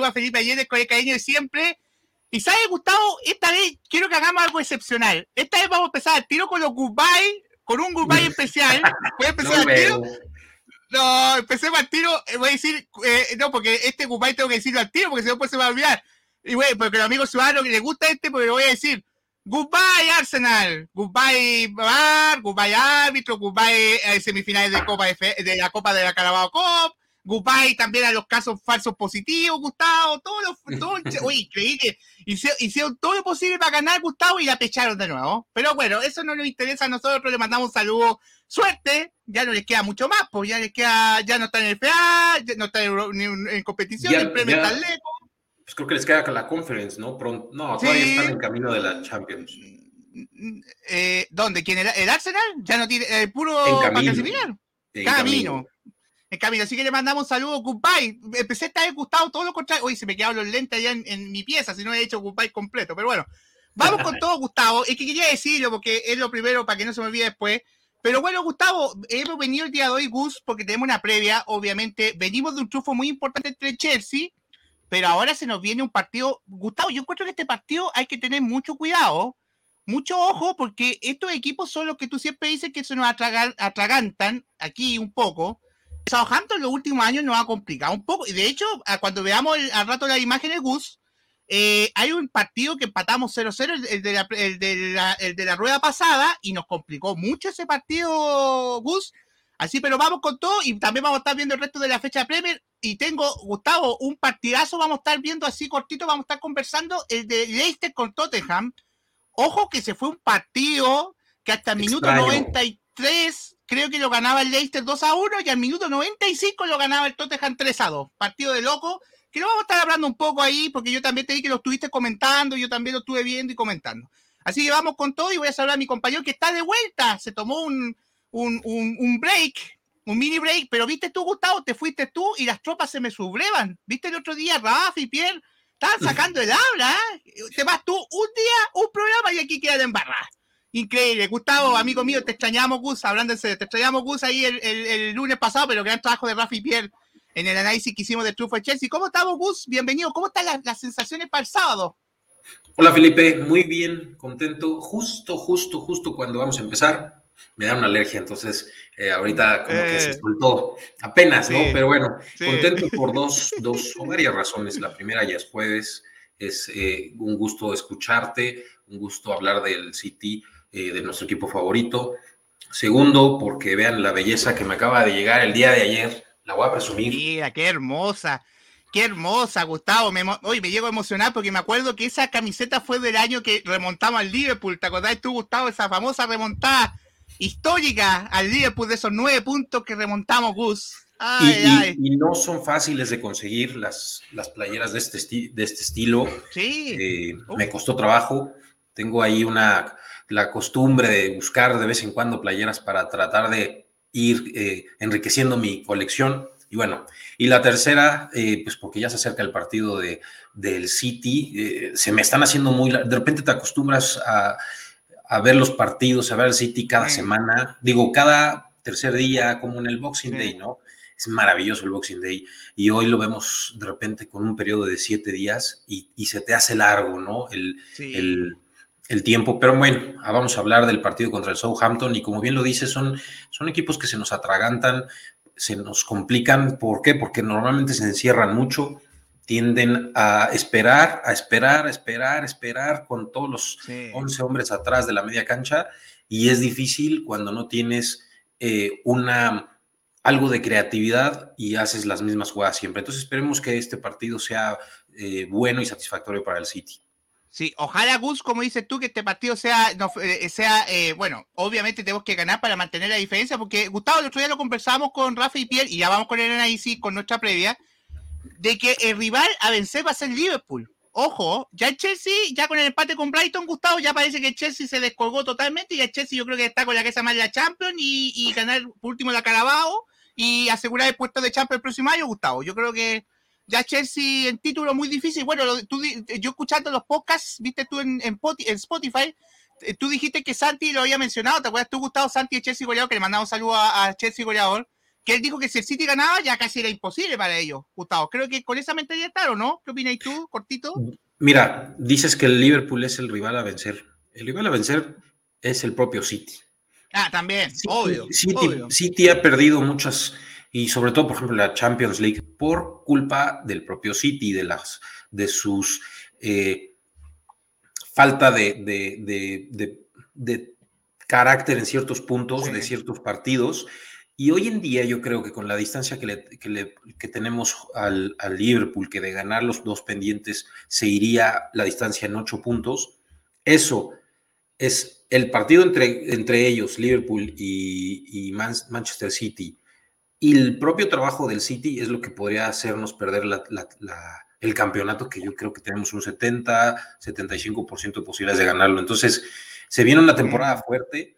Les saluda Felipe Allende con el cariño de siempre. Y sabe, Gustavo, esta vez quiero que hagamos algo excepcional. Esta vez vamos a empezar al tiro con los goodbye, con un goodbye especial. Voy a empezar al tiro. No, empecemos al tiro. Eh, voy a decir, eh, no, porque este goodbye tengo que decirlo al tiro, porque si no, pues se va a olvidar. Y bueno, porque los amigos ciudadanos que les gusta este, porque lo voy a decir. Goodbye Arsenal, goodbye Bar, goodbye árbitro, goodbye eh, semifinales de Copa de, la Copa de la Carabao Cup, goodbye también a los casos falsos positivos, Gustavo, todos los, todo, uy, increíble, hicieron, hicieron, todo lo posible para ganar Gustavo y la pecharon de nuevo. Pero bueno, eso no nos interesa a nosotros, le mandamos un saludo, suerte, ya no les queda mucho más, pues ya les queda, ya no están en el FA, ya no están en, competición, el premio lejos pues creo que les queda la conference, ¿no? Pronto, no, todavía están en camino de la Champions. Eh, ¿Dónde? ¿Quién era? ¿El Arsenal? Ya no tiene eh, puro en camino. En camino. En camino. Así que le mandamos un saludo, goodbye. Empecé a estar gustado todo lo contrario. Uy, se me quedaron los lentes allá en, mi pieza, si no he hecho goodbye completo. Pero bueno, vamos con todo, Gustavo. Es que quería decirlo porque es lo primero para que no se me olvide después. Pero bueno, Gustavo, hemos venido el día de hoy, Gus, porque tenemos una previa. Obviamente, venimos de un trufo muy importante entre Chelsea pero ahora se nos viene un partido. Gustavo, yo encuentro que este partido hay que tener mucho cuidado, mucho ojo, porque estos equipos son los que tú siempre dices que se nos atragantan aquí un poco. Southampton en los últimos años nos ha complicado un poco. Y de hecho, cuando veamos al rato la imagen de Gus, eh, hay un partido que empatamos 0-0, el, de la, el, el de la rueda pasada, y nos complicó mucho ese partido, Gus. Así, pero vamos con todo y también vamos a estar viendo el resto de la fecha Premier. Y tengo, Gustavo, un partidazo, vamos a estar viendo así cortito, vamos a estar conversando el de Leicester con Tottenham. Ojo que se fue un partido que hasta el minuto 93 creo que lo ganaba el Leicester 2 a 1 y al minuto 95 lo ganaba el Tottenham 3 a 2. Partido de loco, que lo vamos a estar hablando un poco ahí porque yo también te di que lo estuviste comentando, yo también lo estuve viendo y comentando. Así que vamos con todo y voy a saludar a mi compañero que está de vuelta. Se tomó un, un, un, break, un mini break, pero viste tú, Gustavo, te fuiste tú y las tropas se me sublevan. Viste el otro día, Rafa y Pierre, estaban sacando el habla. ¿eh? Te vas tú un día, un programa y aquí queda embarrada. Increíble, Gustavo, amigo mío, te extrañamos, Gus, hablándose, te extrañamos, Gus, ahí el, el, lunes pasado, pero gran trabajo de Rafa y Pierre en el análisis que hicimos de Trufo de Chelsea. ¿Cómo estamos, Gus? Bienvenido. ¿Cómo están las, las sensaciones para el sábado? Hola, Felipe. Muy bien, contento. Justo, justo, justo cuando vamos a empezar me da una alergia, entonces eh, ahorita como que se eh. soltó apenas, ¿no? Pero bueno, contento por dos, dos o varias razones. La primera ya es jueves, es eh, un gusto escucharte, un gusto hablar del City, de nuestro equipo favorito. Segundo, porque vean la belleza que me acaba de llegar el día de ayer, la voy a presumir. Mira, qué hermosa. Qué hermosa, Gustavo. Me, hoy me llego a emocionar porque me acuerdo que esa camiseta fue del año que remontamos al Liverpool. ¿Te acordás tú, Gustavo, esa famosa remontada histórica al Liverpool de esos nueve puntos que remontamos, Gus. y, no son fáciles de conseguir las, las playeras de este, de este estilo. Sí. Eh, me costó trabajo. Tengo ahí una, la costumbre de buscar de vez en cuando playeras para tratar de ir eh, enriqueciendo mi colección. Y bueno, y la tercera, eh, pues porque ya se acerca el partido de, del City, se me están haciendo muy... De repente te acostumbras a a ver los partidos, a ver el City cada semana, digo, cada tercer día, como en el Boxing Day, ¿no? Es maravilloso el Boxing Day y hoy lo vemos de repente con un periodo de siete días y, se te hace largo, ¿no? El, el, tiempo. Pero bueno, ah, vamos a hablar del partido contra el Southampton y como bien lo dice, son, son equipos que se nos atragantan, se nos complican. ¿Por qué? Porque normalmente se encierran mucho tienden a esperar, a esperar, a esperar, a esperar con todos los 11 hombres atrás de la media cancha y es difícil cuando no tienes eh, una algo de creatividad y haces las mismas jugadas siempre. Entonces esperemos que este partido sea eh, bueno y satisfactorio para el City. Sí, ojalá Gus, como dices tú, que este partido sea, eh, sea bueno, obviamente tenemos que ganar para mantener la diferencia, porque Gustavo, el otro día lo conversamos con Rafa y Pierre y ya vamos con el análisis, con nuestra previa, de que el rival a vencer va a ser Liverpool. Ojo, ya el Chelsea, ya con el empate con Brighton, Gustavo, ya parece que el Chelsea se descolgó totalmente y el Chelsea yo creo que está con la cabeza más la Champions y, ganar por último la Carabao y asegurar el puesto de Champions el próximo año, Gustavo. Yo creo que ya Chelsea en título muy difícil. Bueno, tú, yo escuchando los podcasts, viste tú en, Spotify, eh, tú dijiste que Santi lo había mencionado, ¿te acuerdas tú, Gustavo, Santi de Chelsea goleador, que le mandamos un saludo a, a Chelsea goleador? que él dijo que si el City ganaba ya casi era imposible para ellos, Gustavo. Creo que con esa mentalidad está, ¿o no? ¿Qué opinas tú, cortito? Mira, dices que el Liverpool es el rival a vencer. El rival a vencer es el propio City. Ah, también, obvio, City, ha perdido muchas, y sobre todo, por ejemplo, la Champions League, por culpa del propio City, de, las, de sus eh, falta de, de, carácter en ciertos puntos, de ciertos partidos. Y hoy en día yo creo que con la distancia que, le, que, tenemos al, al, Liverpool, que de ganar los dos pendientes se iría la distancia en ocho puntos, eso es el partido entre, entre ellos, Liverpool y, Manchester City, y el propio trabajo del City es lo que podría hacernos perder el campeonato, que yo creo que tenemos un 70, 75% de posibilidades de ganarlo. Entonces, se viene una temporada fuerte,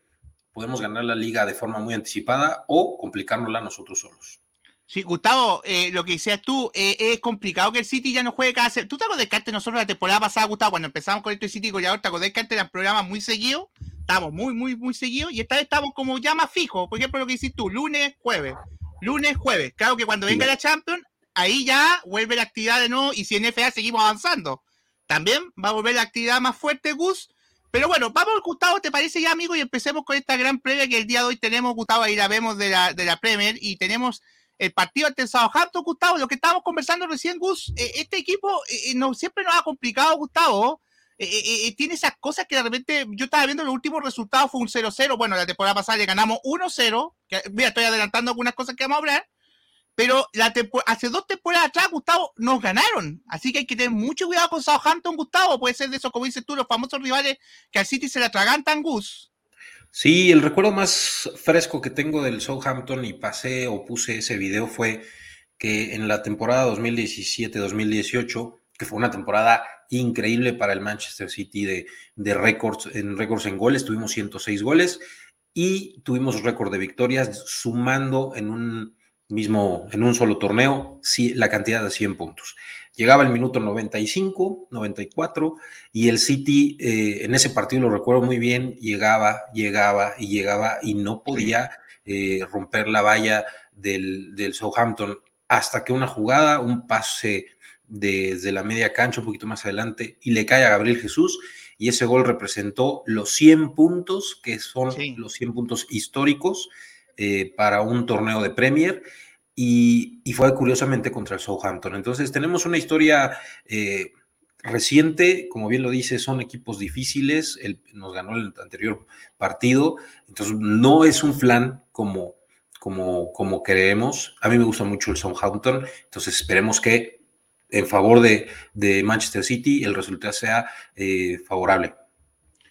podemos ganar la liga de forma muy anticipada o complicárnosla nosotros solos. Sí, Gustavo, eh, lo que decías tú, eh, es complicado que el City ya no juegue cada... ¿Tú te acuerdas que antes nosotros la temporada pasada, Gustavo, cuando empezamos con este City Goleador, te acuerdas que antes eran programas muy seguidos? Estábamos muy, muy, muy seguidos y esta vez estamos como ya más fijos. Por ejemplo, lo que dices tú, lunes, jueves. Lunes, jueves. Claro que cuando venga la Champions, ahí ya vuelve la actividad de nuevo y si en FA seguimos avanzando. También va a volver la actividad más fuerte, Gus. Pero bueno, vamos, Gustavo, ¿te parece ya, amigo? Y empecemos con esta gran previa que el día de hoy tenemos, Gustavo, ahí la vemos de la, de la Premier y tenemos el partido ante el Southampton, Gustavo, lo que estábamos conversando recién, Gus, eh, este equipo eh, eh, no, siempre nos ha complicado, Gustavo. Tiene esas cosas que de repente, yo estaba viendo los últimos resultados, fue un 0-0. Bueno, la temporada pasada le ganamos 1-0. Mira, estoy adelantando algunas cosas que vamos a hablar. Pero la hace dos temporadas atrás, Gustavo, nos ganaron. Así que hay que tener mucho cuidado con Southampton, Gustavo. Puede ser de esos, como dices tú, los famosos rivales que al City se le atragantan, Gus. Sí, el recuerdo más fresco que tengo del Southampton y pasé o puse ese video fue que en la temporada 2017-2018, que fue una temporada increíble para el Manchester City de, de récords en récords en goles, tuvimos 106 goles y tuvimos récord de victorias sumando en un mismo, en un solo torneo, la cantidad de 100 puntos. Llegaba el minuto 95, 94 y el City eh, en ese partido lo recuerdo muy bien, llegaba, llegaba y llegaba y no podía eh, romper la valla del, del, Southampton hasta que una jugada, un pase desde la media cancha un poquito más adelante y le cae a Gabriel Jesús y ese gol representó los 100 puntos que son los 100 puntos históricos eh, para un torneo de Premier y, fue curiosamente contra el Southampton. Entonces tenemos una historia eh, reciente, como bien lo dice, son equipos difíciles, nos ganó el anterior partido, entonces no es un flan como, como, como creemos. A mí me gusta mucho el Southampton, entonces esperemos que en favor de, Manchester City el resultado sea eh, favorable.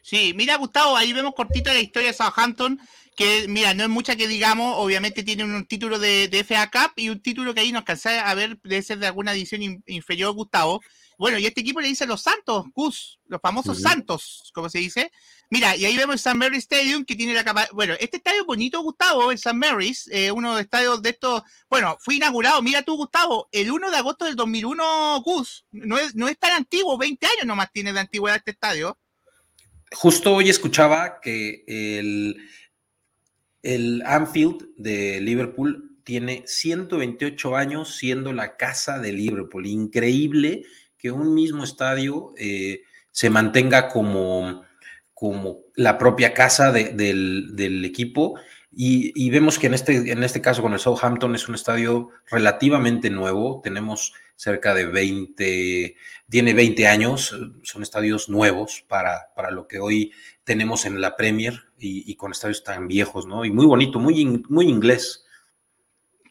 Sí, mira Gustavo, ahí vemos cortita la historia de Southampton que, mira, no es mucha que digamos, obviamente tiene un título de, FA Cup y un título que ahí nos cansa a ver, debe ser de alguna edición inferior, Gustavo. Bueno, y este equipo le dice los Santos, Gus, los famosos Santos, como se dice. Mira, y ahí vemos el St. Mary's Stadium, que tiene la capa Bueno, este estadio bonito, Gustavo, el St. Mary's, eh, uno de los estadios de estos. Bueno, fue inaugurado, mira tú, Gustavo, el 1 de agosto del 2001, Gus. No es, no es tan antiguo, 20 años nomás tiene de antigüedad este estadio. Justo hoy escuchaba que el el Anfield de Liverpool tiene 128 años siendo la casa de Liverpool. Increíble que un mismo estadio eh, se mantenga como, como la propia casa del, equipo. Y, vemos que en este, en este caso con el Southampton es un estadio relativamente nuevo. Tenemos cerca de 20, tiene 20 años, son estadios nuevos para, para lo que hoy tenemos en la Premier y, con estadios tan viejos, ¿no? Y muy bonito, muy, muy inglés.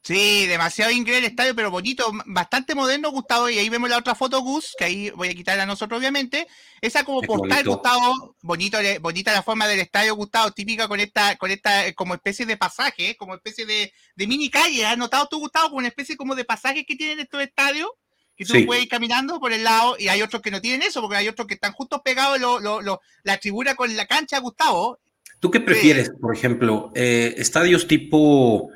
Sí, demasiado inglés el estadio, pero bonito, bastante moderno, Gustavo. Y ahí vemos la otra foto, Gus, que ahí voy a quitarla a nosotros, obviamente. Esa como portal, Gustavo, bonito, bonita la forma del estadio, Gustavo, típica con esta, con esta eh, como especie de pasaje, como especie de, de mini calle. ¿Has notado tú, Gustavo, como una especie como de pasaje que tienen estos estadios? que tú puedes ir caminando por el lado y hay otros que no tienen eso, porque hay otros que están justo pegados la tribuna con la cancha, Gustavo. ¿Tú qué prefieres, por ejemplo, eh, estadios tipo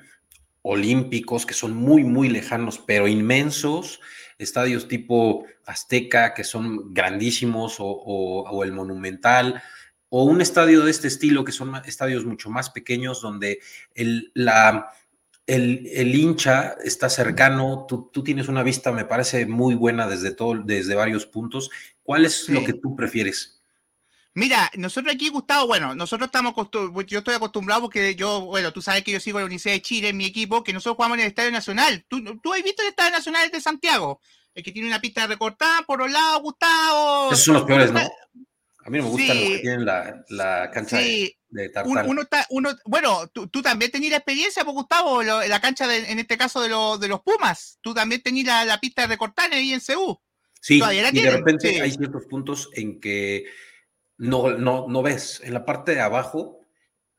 olímpicos que son muy, muy lejanos, pero inmensos? Estadios tipo Azteca, que son grandísimos, o, el Monumental, o un estadio de este estilo, que son estadios mucho más pequeños, donde el, la, el, el, hincha está cercano, tú, tú, tienes una vista, me parece muy buena desde, todo, desde varios puntos. ¿Cuál es sí. lo que tú prefieres? Mira, nosotros aquí, Gustavo, bueno, nosotros estamos, yo estoy acostumbrado porque yo, bueno, tú sabes que yo sigo la Universidad de Chile en mi equipo, que nosotros jugamos en el Estadio Nacional. ¿Tú, tú has visto el Estadio Nacional de Santiago? El que tiene una pista recortada por los lados, Gustavo. Esos son los peores, ¿no? A mí no me gustan sí. los que tienen la, la cancha sí. de, de tartar. Uno, está, uno, bueno, tú, tú, también tenías la experiencia, pues, Gustavo, lo, la cancha, de, en este caso de, lo, de los Pumas. Tú también tenías la, la pista recortada ahí en CU. Sí, y de repente sí. hay ciertos puntos en que no, no, no ves. En la parte de abajo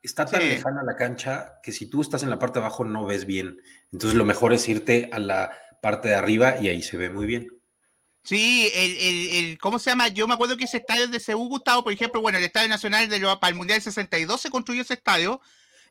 está tan sí. lejana la cancha que si tú estás en la parte de abajo no ves bien. Entonces lo mejor es irte a la parte de arriba y ahí se ve muy bien. Sí, el, el, el, ¿cómo se llama? Yo me acuerdo que ese estadio de Seúl, Gustavo, por ejemplo, bueno, el Estadio Nacional de lo, para el Mundial 62 se construyó ese estadio.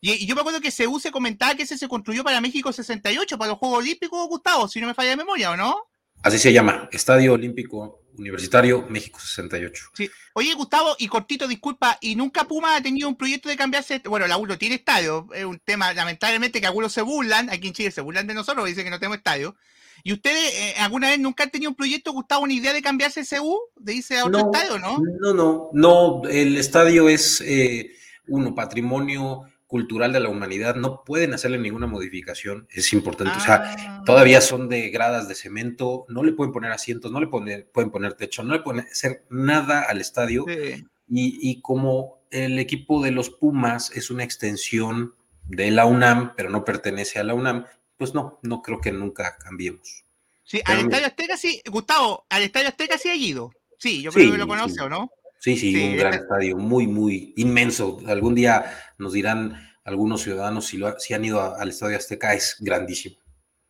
Y, y, yo me acuerdo que Seúl se comentaba que ese se construyó para México 68, para los Juegos Olímpicos, Gustavo, si no me falla de memoria, ¿o no? Así se llama, Estadio Olímpico Universitario México 68. Sí. Oye, Gustavo, y cortito, disculpa, ¿y nunca Puma ha tenido un proyecto de cambiarse? Bueno, la ULO tiene estadio, es un tema, lamentablemente, que algunos se burlan, aquí en Chile se burlan de nosotros, dicen que no tenemos estadio. ¿Y ustedes eh, alguna vez nunca han tenido un proyecto, Gustavo, una idea de cambiarse el CU? ¿De irse a otro no, estadio, no? No, no, no. El estadio es, eh, uno, patrimonio cultural de la humanidad. No pueden hacerle ninguna modificación. Es importante. Ah. O sea, todavía son de gradas de cemento. No le pueden poner asientos, no le poner, pueden poner techo, no le pueden hacer nada al estadio. Sí. Y, y como el equipo de los Pumas es una extensión de la UNAM, pero no pertenece a la UNAM, pues no, no creo que nunca cambiemos. Sí, Pero al Estadio Azteca sí, Gustavo, al Estadio Azteca sí ha ido. Sí, yo creo sí, que lo conoce, sí. ¿o no? Sí, sí, sí, un gran estadio, muy, muy inmenso. Algún día nos dirán algunos ciudadanos si, lo, si han ido a, al Estadio Azteca, es grandísimo.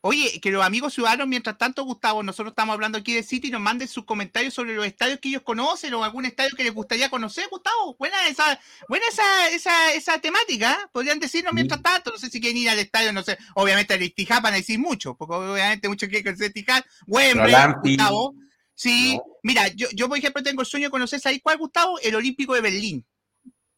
Oye, que los amigos ciudadanos, mientras tanto, Gustavo, nosotros estamos hablando aquí de City, nos manden sus comentarios sobre los estadios que ellos conocen o algún estadio que les gustaría conocer, Gustavo. Buena esa, buena esa, esa, esa temática. Podrían decirnos mientras tanto, no sé si quieren ir al estadio, no sé, obviamente al a decir mucho, porque obviamente muchos quieren conocer Istijá. Wembley, Gustavo. Sí, no. mira, yo, yo por ejemplo tengo el sueño de conocer, ¿sabes cuál, Gustavo? El Olímpico de Berlín.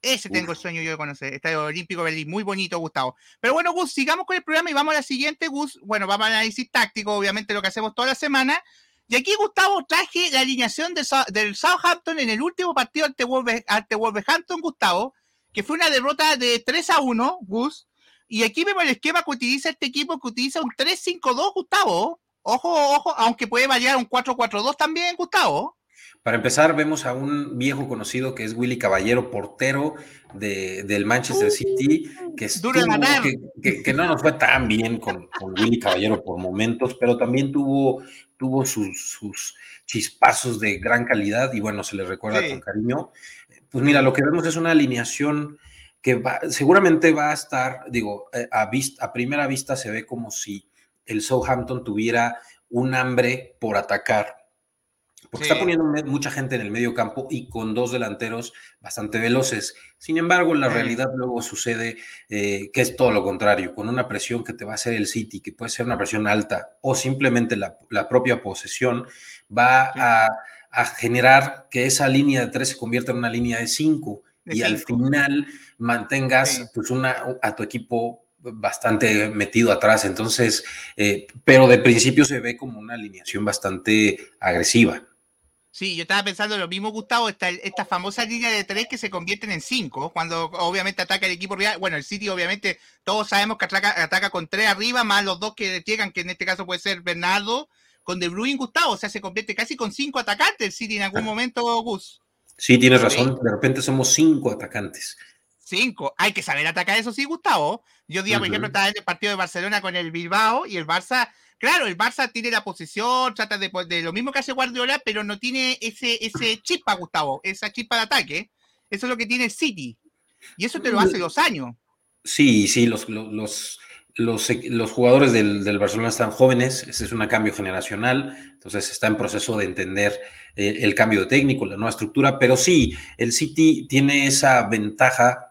Ese tengo el sueño yo de conocer. Estadio Olímpico Berlín, muy bonito, Gustavo. Pero bueno, Gus, sigamos con el programa y vamos a la siguiente, Gus. Bueno, vamos al análisis táctico, obviamente lo que hacemos toda la semana. Y aquí, Gustavo, traje la alineación de, del Southampton en el último partido ante, ante Wolverhampton, Gustavo, que fue una derrota de 3 a 1, Gus. Y aquí vemos el esquema que utiliza este equipo, que utiliza un 3-5-2, Gustavo. Ojo, ojo, aunque puede variar un 4-4-2 también, Gustavo. Para empezar, vemos a un viejo conocido que es Willy Caballero, portero de, del Manchester City, que, estuvo, que, que, que, no nos fue tan bien con, con, Willy Caballero por momentos, pero también tuvo, tuvo sus, sus, chispazos de gran calidad y bueno, se le recuerda sí. con cariño. Pues mira, lo que vemos es una alineación que va, seguramente va a estar, digo, eh, a, vista, a primera vista se ve como si el Southampton tuviera un hambre por atacar porque sí. está poniendo mucha gente en el medio campo y con dos delanteros bastante veloces. Sin embargo, en la realidad luego sucede eh, que es todo lo contrario, con una presión que te va a hacer el City, que puede ser una presión alta o simplemente la, la propia posesión, va sí. a, a, generar que esa línea de tres se convierta en una línea de cinco de y cinco. al final mantengas pues una, a tu equipo bastante metido atrás, entonces, eh, pero de principio se ve como una alineación bastante agresiva. Sí, yo estaba pensando lo mismo, Gustavo, esta, esta famosa línea de tres que se convierten en cinco, cuando obviamente ataca el equipo rival. Bueno, el City obviamente todos sabemos que ataca, ataca con tres arriba, más los dos que llegan, que en este caso puede ser Bernardo, con De Bruyne, Gustavo, o sea, se convierte casi con cinco atacantes el City en algún momento, Gus. Sí, tienes razón, de repente somos cinco atacantes. Cinco. Hay que saber atacar eso, sí, Gustavo. Yo día, uh -huh. por ejemplo, estaba en el partido de Barcelona con el Bilbao y el Barça Claro, el Barça tiene la posición, trata de, de, lo mismo que hace Guardiola, pero no tiene ese, ese chispa, Gustavo, esa chispa de ataque. Eso es lo que tiene City. Y eso te lo hace dos años. Sí, sí, los, los, los, los jugadores del, del, Barcelona están jóvenes, ese es un cambio generacional, entonces está en proceso de entender eh, el cambio de técnico, la nueva estructura, pero sí, el City tiene esa ventaja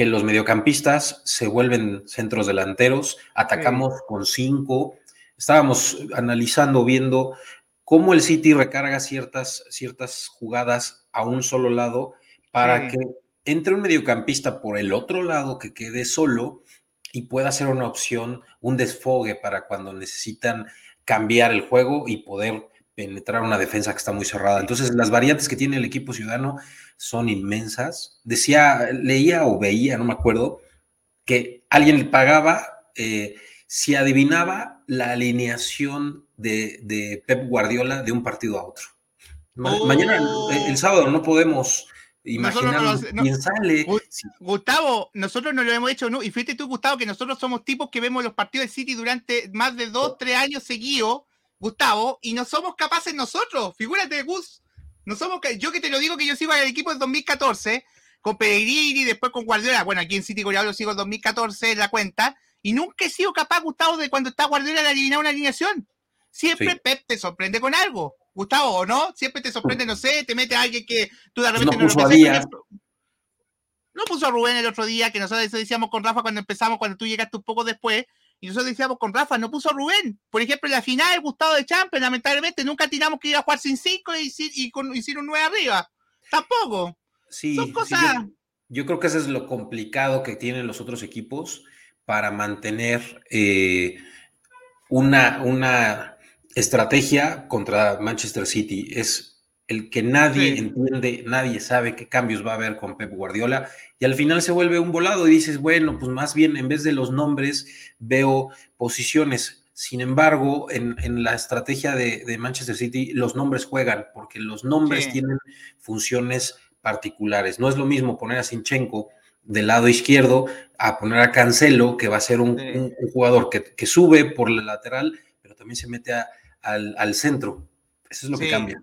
que los mediocampistas se vuelven centros delanteros, atacamos sí. con cinco, estábamos analizando, viendo cómo el City recarga ciertas, ciertas jugadas a un solo lado para sí. que entre un mediocampista por el otro lado que quede solo y pueda ser una opción, un desfogue para cuando necesitan cambiar el juego y poder penetrar una defensa que está muy cerrada. Entonces, las variantes que tiene el equipo ciudadano son inmensas. Decía, leía o veía, no me acuerdo, que alguien le pagaba eh, si adivinaba la alineación de, Pep Guardiola de un partido a otro. Mañana, el, sábado, no podemos imaginar quién sale. Gustavo, nosotros no lo hemos hecho, ¿no? y fíjate tú, Gustavo, que nosotros somos tipos que vemos los partidos de City durante más de dos, tres años seguidos, Gustavo, y no somos capaces nosotros, figúrate, Gus, no somos, yo que te lo digo que yo sigo al equipo del 2014, con Pellegrini, después con Guardiola, bueno, aquí en City lo sigo en 2014 en la cuenta, y nunca he sido capaz, Gustavo, de cuando está Guardiola de adivinar una alineación. Siempre Pep te sorprende con algo. Gustavo, ¿o no? Siempre te sorprende, no sé, te mete a alguien que tú de repente no, puso a No puso a Rubén el otro día, que nosotros decíamos con Rafa cuando empezamos, cuando tú llegaste un poco después, y nosotros decíamos con Rafa, no puso Rubén. Por ejemplo, en la final, Gustavo de Champions, lamentablemente nunca tiramos que iba a jugar sin cinco y, y con, hicieron nueve arriba. Tampoco. Sí, Son cosas. yo, creo que eso es lo complicado que tienen los otros equipos para mantener eh, una, una estrategia contra Manchester City. Es el que nadie entiende, nadie sabe qué cambios va a haber con Pep Guardiola y al final se vuelve un volado y dices, bueno, pues más bien en vez de los nombres veo posiciones. Sin embargo, en, la estrategia de, Manchester City, los nombres juegan porque los nombres tienen funciones particulares. No es lo mismo poner a Sinchenko del lado izquierdo a poner a Cancelo, que va a ser un, jugador que, sube por la lateral, pero también se mete a, al, centro. Eso es lo que cambia.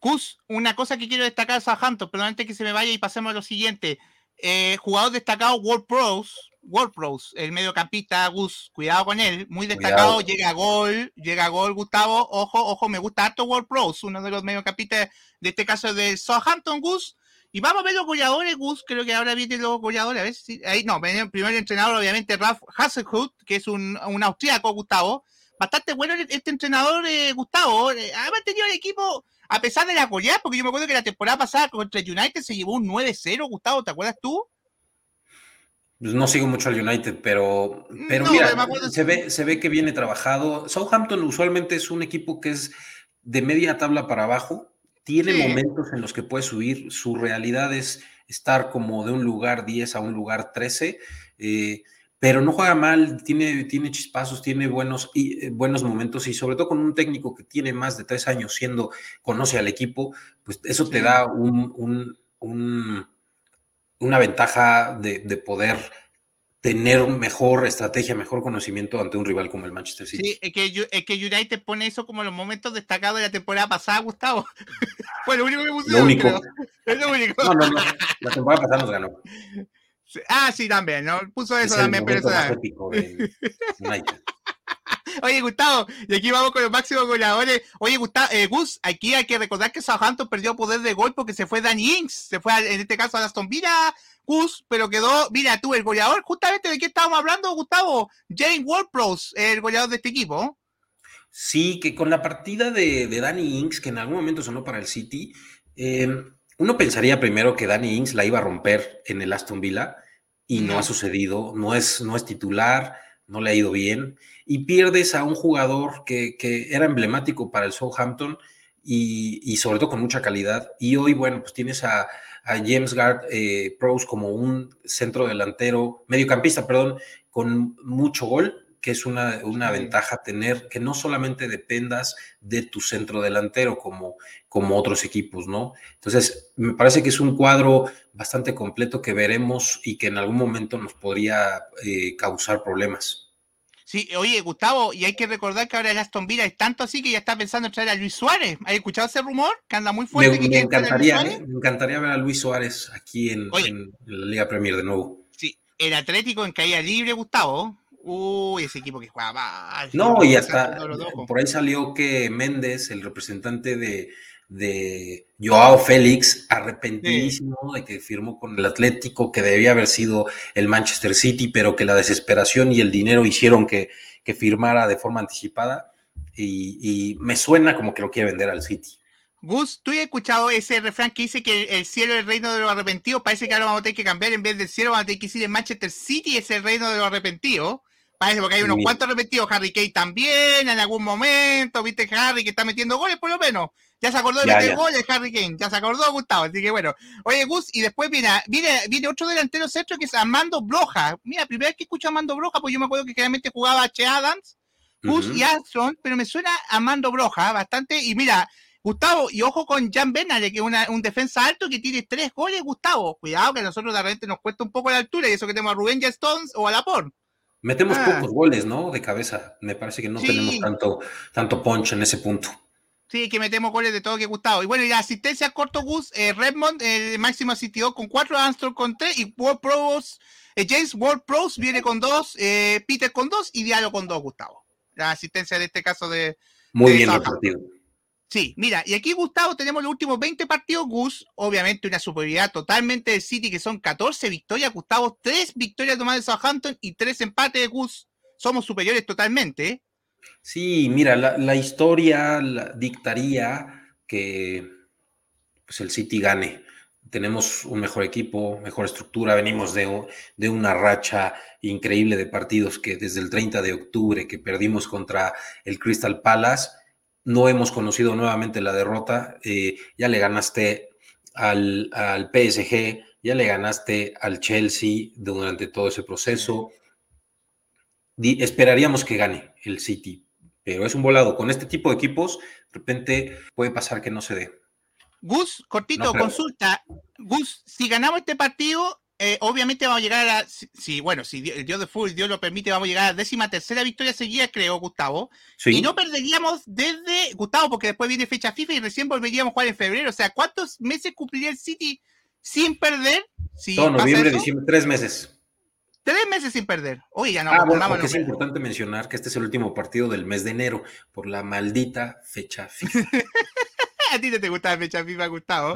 Cus, una cosa que quiero destacar a Southampton, pero antes que se me vaya y pasemos a lo siguiente. Eh, jugador destacado, World Pros, World Pros, el mediocampista Gus, cuidado con él, muy destacado, llega a gol, llega a gol, Gustavo, ojo, ojo, me gusta harto World Pros, uno de los mediocampistas de este caso de Southampton, Gus. Y vamos a ver los goleadores, Gus, creo que ahora vienen los goleadores, a ver si, ahí no, el primer entrenador, obviamente, Ralf Hasselhut, que es un, un austríaco, Gustavo, bastante bueno este entrenador, eh, Gustavo. Eh, ha mantenido el equipo a pesar de la goleada, porque yo me acuerdo que la temporada pasada contra United se llevó un 9-0, Gustavo, ¿te acuerdas tú? Pues no sigo mucho al United, pero, pero mira, se ve, se ve que viene trabajado. Southampton usualmente es un equipo que es de media tabla para abajo, tiene momentos en los que puede subir, su realidad es estar como de un lugar 10 a un lugar 13. Eh, pero no juega mal, tiene, tiene chispazos, tiene buenos, y, eh, buenos momentos y sobre todo con un técnico que tiene más de tres años siendo, conoce al equipo, pues eso te da un, una ventaja de, poder tener mejor estrategia, mejor conocimiento ante un rival como el Manchester City. Sí, es que, es que United pone eso como los momentos destacados de la temporada pasada, Gustavo. Fue lo único que puse. Lo único. Es lo único. No, no, no. La temporada pasada nos ganó. Ah, sí, también, ¿no? Puso eso también, pero eso. Oye, Gustavo, y aquí vamos con los máximos goleadores. Oye, Gustavo, eh, Gus, aquí hay que recordar que Southampton perdió poder de gol porque se fue Danny Ings, se fue en este caso a Aston Villa, Gus, pero quedó, mira tú, el goleador, justamente de qué estábamos hablando, Gustavo, Jane Ward-Prowse, el goleador de este equipo. Sí, que con la partida de, de Danny Ings, que en algún momento sonó para el City, eh, uno pensaría primero que Danny Ings la iba a romper en el Aston Villa y no, ha sucedido, no es, no es titular, no le ha ido bien y pierdes a un jugador que, era emblemático para el Southampton y, sobre todo con mucha calidad. Y hoy, bueno, pues tienes a, James Gard eh, Prose como un centro delantero, mediocampista, perdón, con mucho gol que es una, una ventaja tener que no solamente dependas de tu centro delantero como, como otros equipos, ¿no? Entonces, me parece que es un cuadro bastante completo que veremos y que en algún momento nos podría eh, causar problemas. Sí, oye, Gustavo, y hay que recordar que ahora el Aston Villa es tanto así que ya está pensando en traer a Luis Suárez. ¿Has escuchado ese rumor? Que anda muy fuerte. Me, encantaría, me encantaría ver a Luis Suárez aquí en, en, la Liga Premier de nuevo. Sí, el Atlético en caída libre, Gustavo. Uy, ese equipo que juega mal. No, y hasta por ahí salió que Méndez, el representante de, de Joao Félix, arrepentidísimo de que firmó con el Atlético, que debía haber sido el Manchester City, pero que la desesperación y el dinero hicieron que, que firmara de forma anticipada. Y, y, me suena como que lo quiere vender al City. Gus, ¿tú has escuchado ese refrán que dice que el cielo es el reino de los arrepentidos? Parece que ahora vamos a tener que cambiar, en vez del cielo vamos a tener que decir en Manchester City es el reino de los arrepentidos. Parece porque hay unos cuantos arrepentidos, Harry Kane también, en algún momento, viste Harry que está metiendo goles por lo menos. Ya se acordó de meter goles Harry Kane, ya se acordó Gustavo, así que bueno. Oye, Gus, y después viene, viene, viene otro delantero centro que es Armando Broja. Mira, primera vez que escucho a Armando Broja, pues yo me acuerdo que generalmente jugaba H. Adams, Gus y Armstrong, pero me suena a Armando Broja bastante, y mira, Gustavo, y ojo con Jan Benale, que es un defensa alto que tiene tres goles, Gustavo. Cuidado que a nosotros de repente nos cuesta un poco la altura y eso que tenemos a Rubén Stones o a Lapor. Metemos ah. pocos goles, ¿no? De cabeza. Me parece que no tenemos tanto, tanto punch en ese punto. Sí, que metemos goles de todo que Gustavo. Y bueno, y la asistencia corto Gus, eh, Redmond, el máximo asistió con cuatro, Armstrong con tres y World Pros, eh, James World Pros viene con dos, eh, Peter con dos y Diallo con dos, Gustavo. La asistencia de este caso de. Muy bien partido. Sí, mira, y aquí Gustavo tenemos los últimos 20 partidos, Gus, obviamente una superioridad totalmente del City, que son 14 victorias, Gustavo, 3 victorias tomadas de Southampton y 3 empates de Gus, somos superiores totalmente. ¿eh? Sí, mira, la, historia dictaría que pues, el City gane. Tenemos un mejor equipo, mejor estructura, venimos de, de una racha increíble de partidos que desde el 30 de octubre que perdimos contra el Crystal Palace, no hemos conocido nuevamente la derrota, eh, ya le ganaste al, PSG, ya le ganaste al Chelsea durante todo ese proceso. esperaríamos que gane el City, pero es un volado. Con este tipo de equipos, de repente puede pasar que no se dé. Gus, cortito, consulta. Gus, si ganamos este partido, eh, obviamente vamos a llegar a la, si, bueno, si Dios de fútbol, Dios lo permite, vamos a llegar a la décima tercera victoria seguida, creo, Gustavo. Y no perderíamos desde, Gustavo, porque después viene fecha FIFA y recién volveríamos a jugar en febrero. O sea, ¿cuántos meses cumpliría el City sin perder? Si noviembre, diciembre, tres meses. Tres meses sin perder. Oye, ya no. Ah, bueno, es importante mencionar que este es el último partido del mes de enero por la maldita fecha FIFA. a ti no te gusta la fecha FIFA, Gustavo.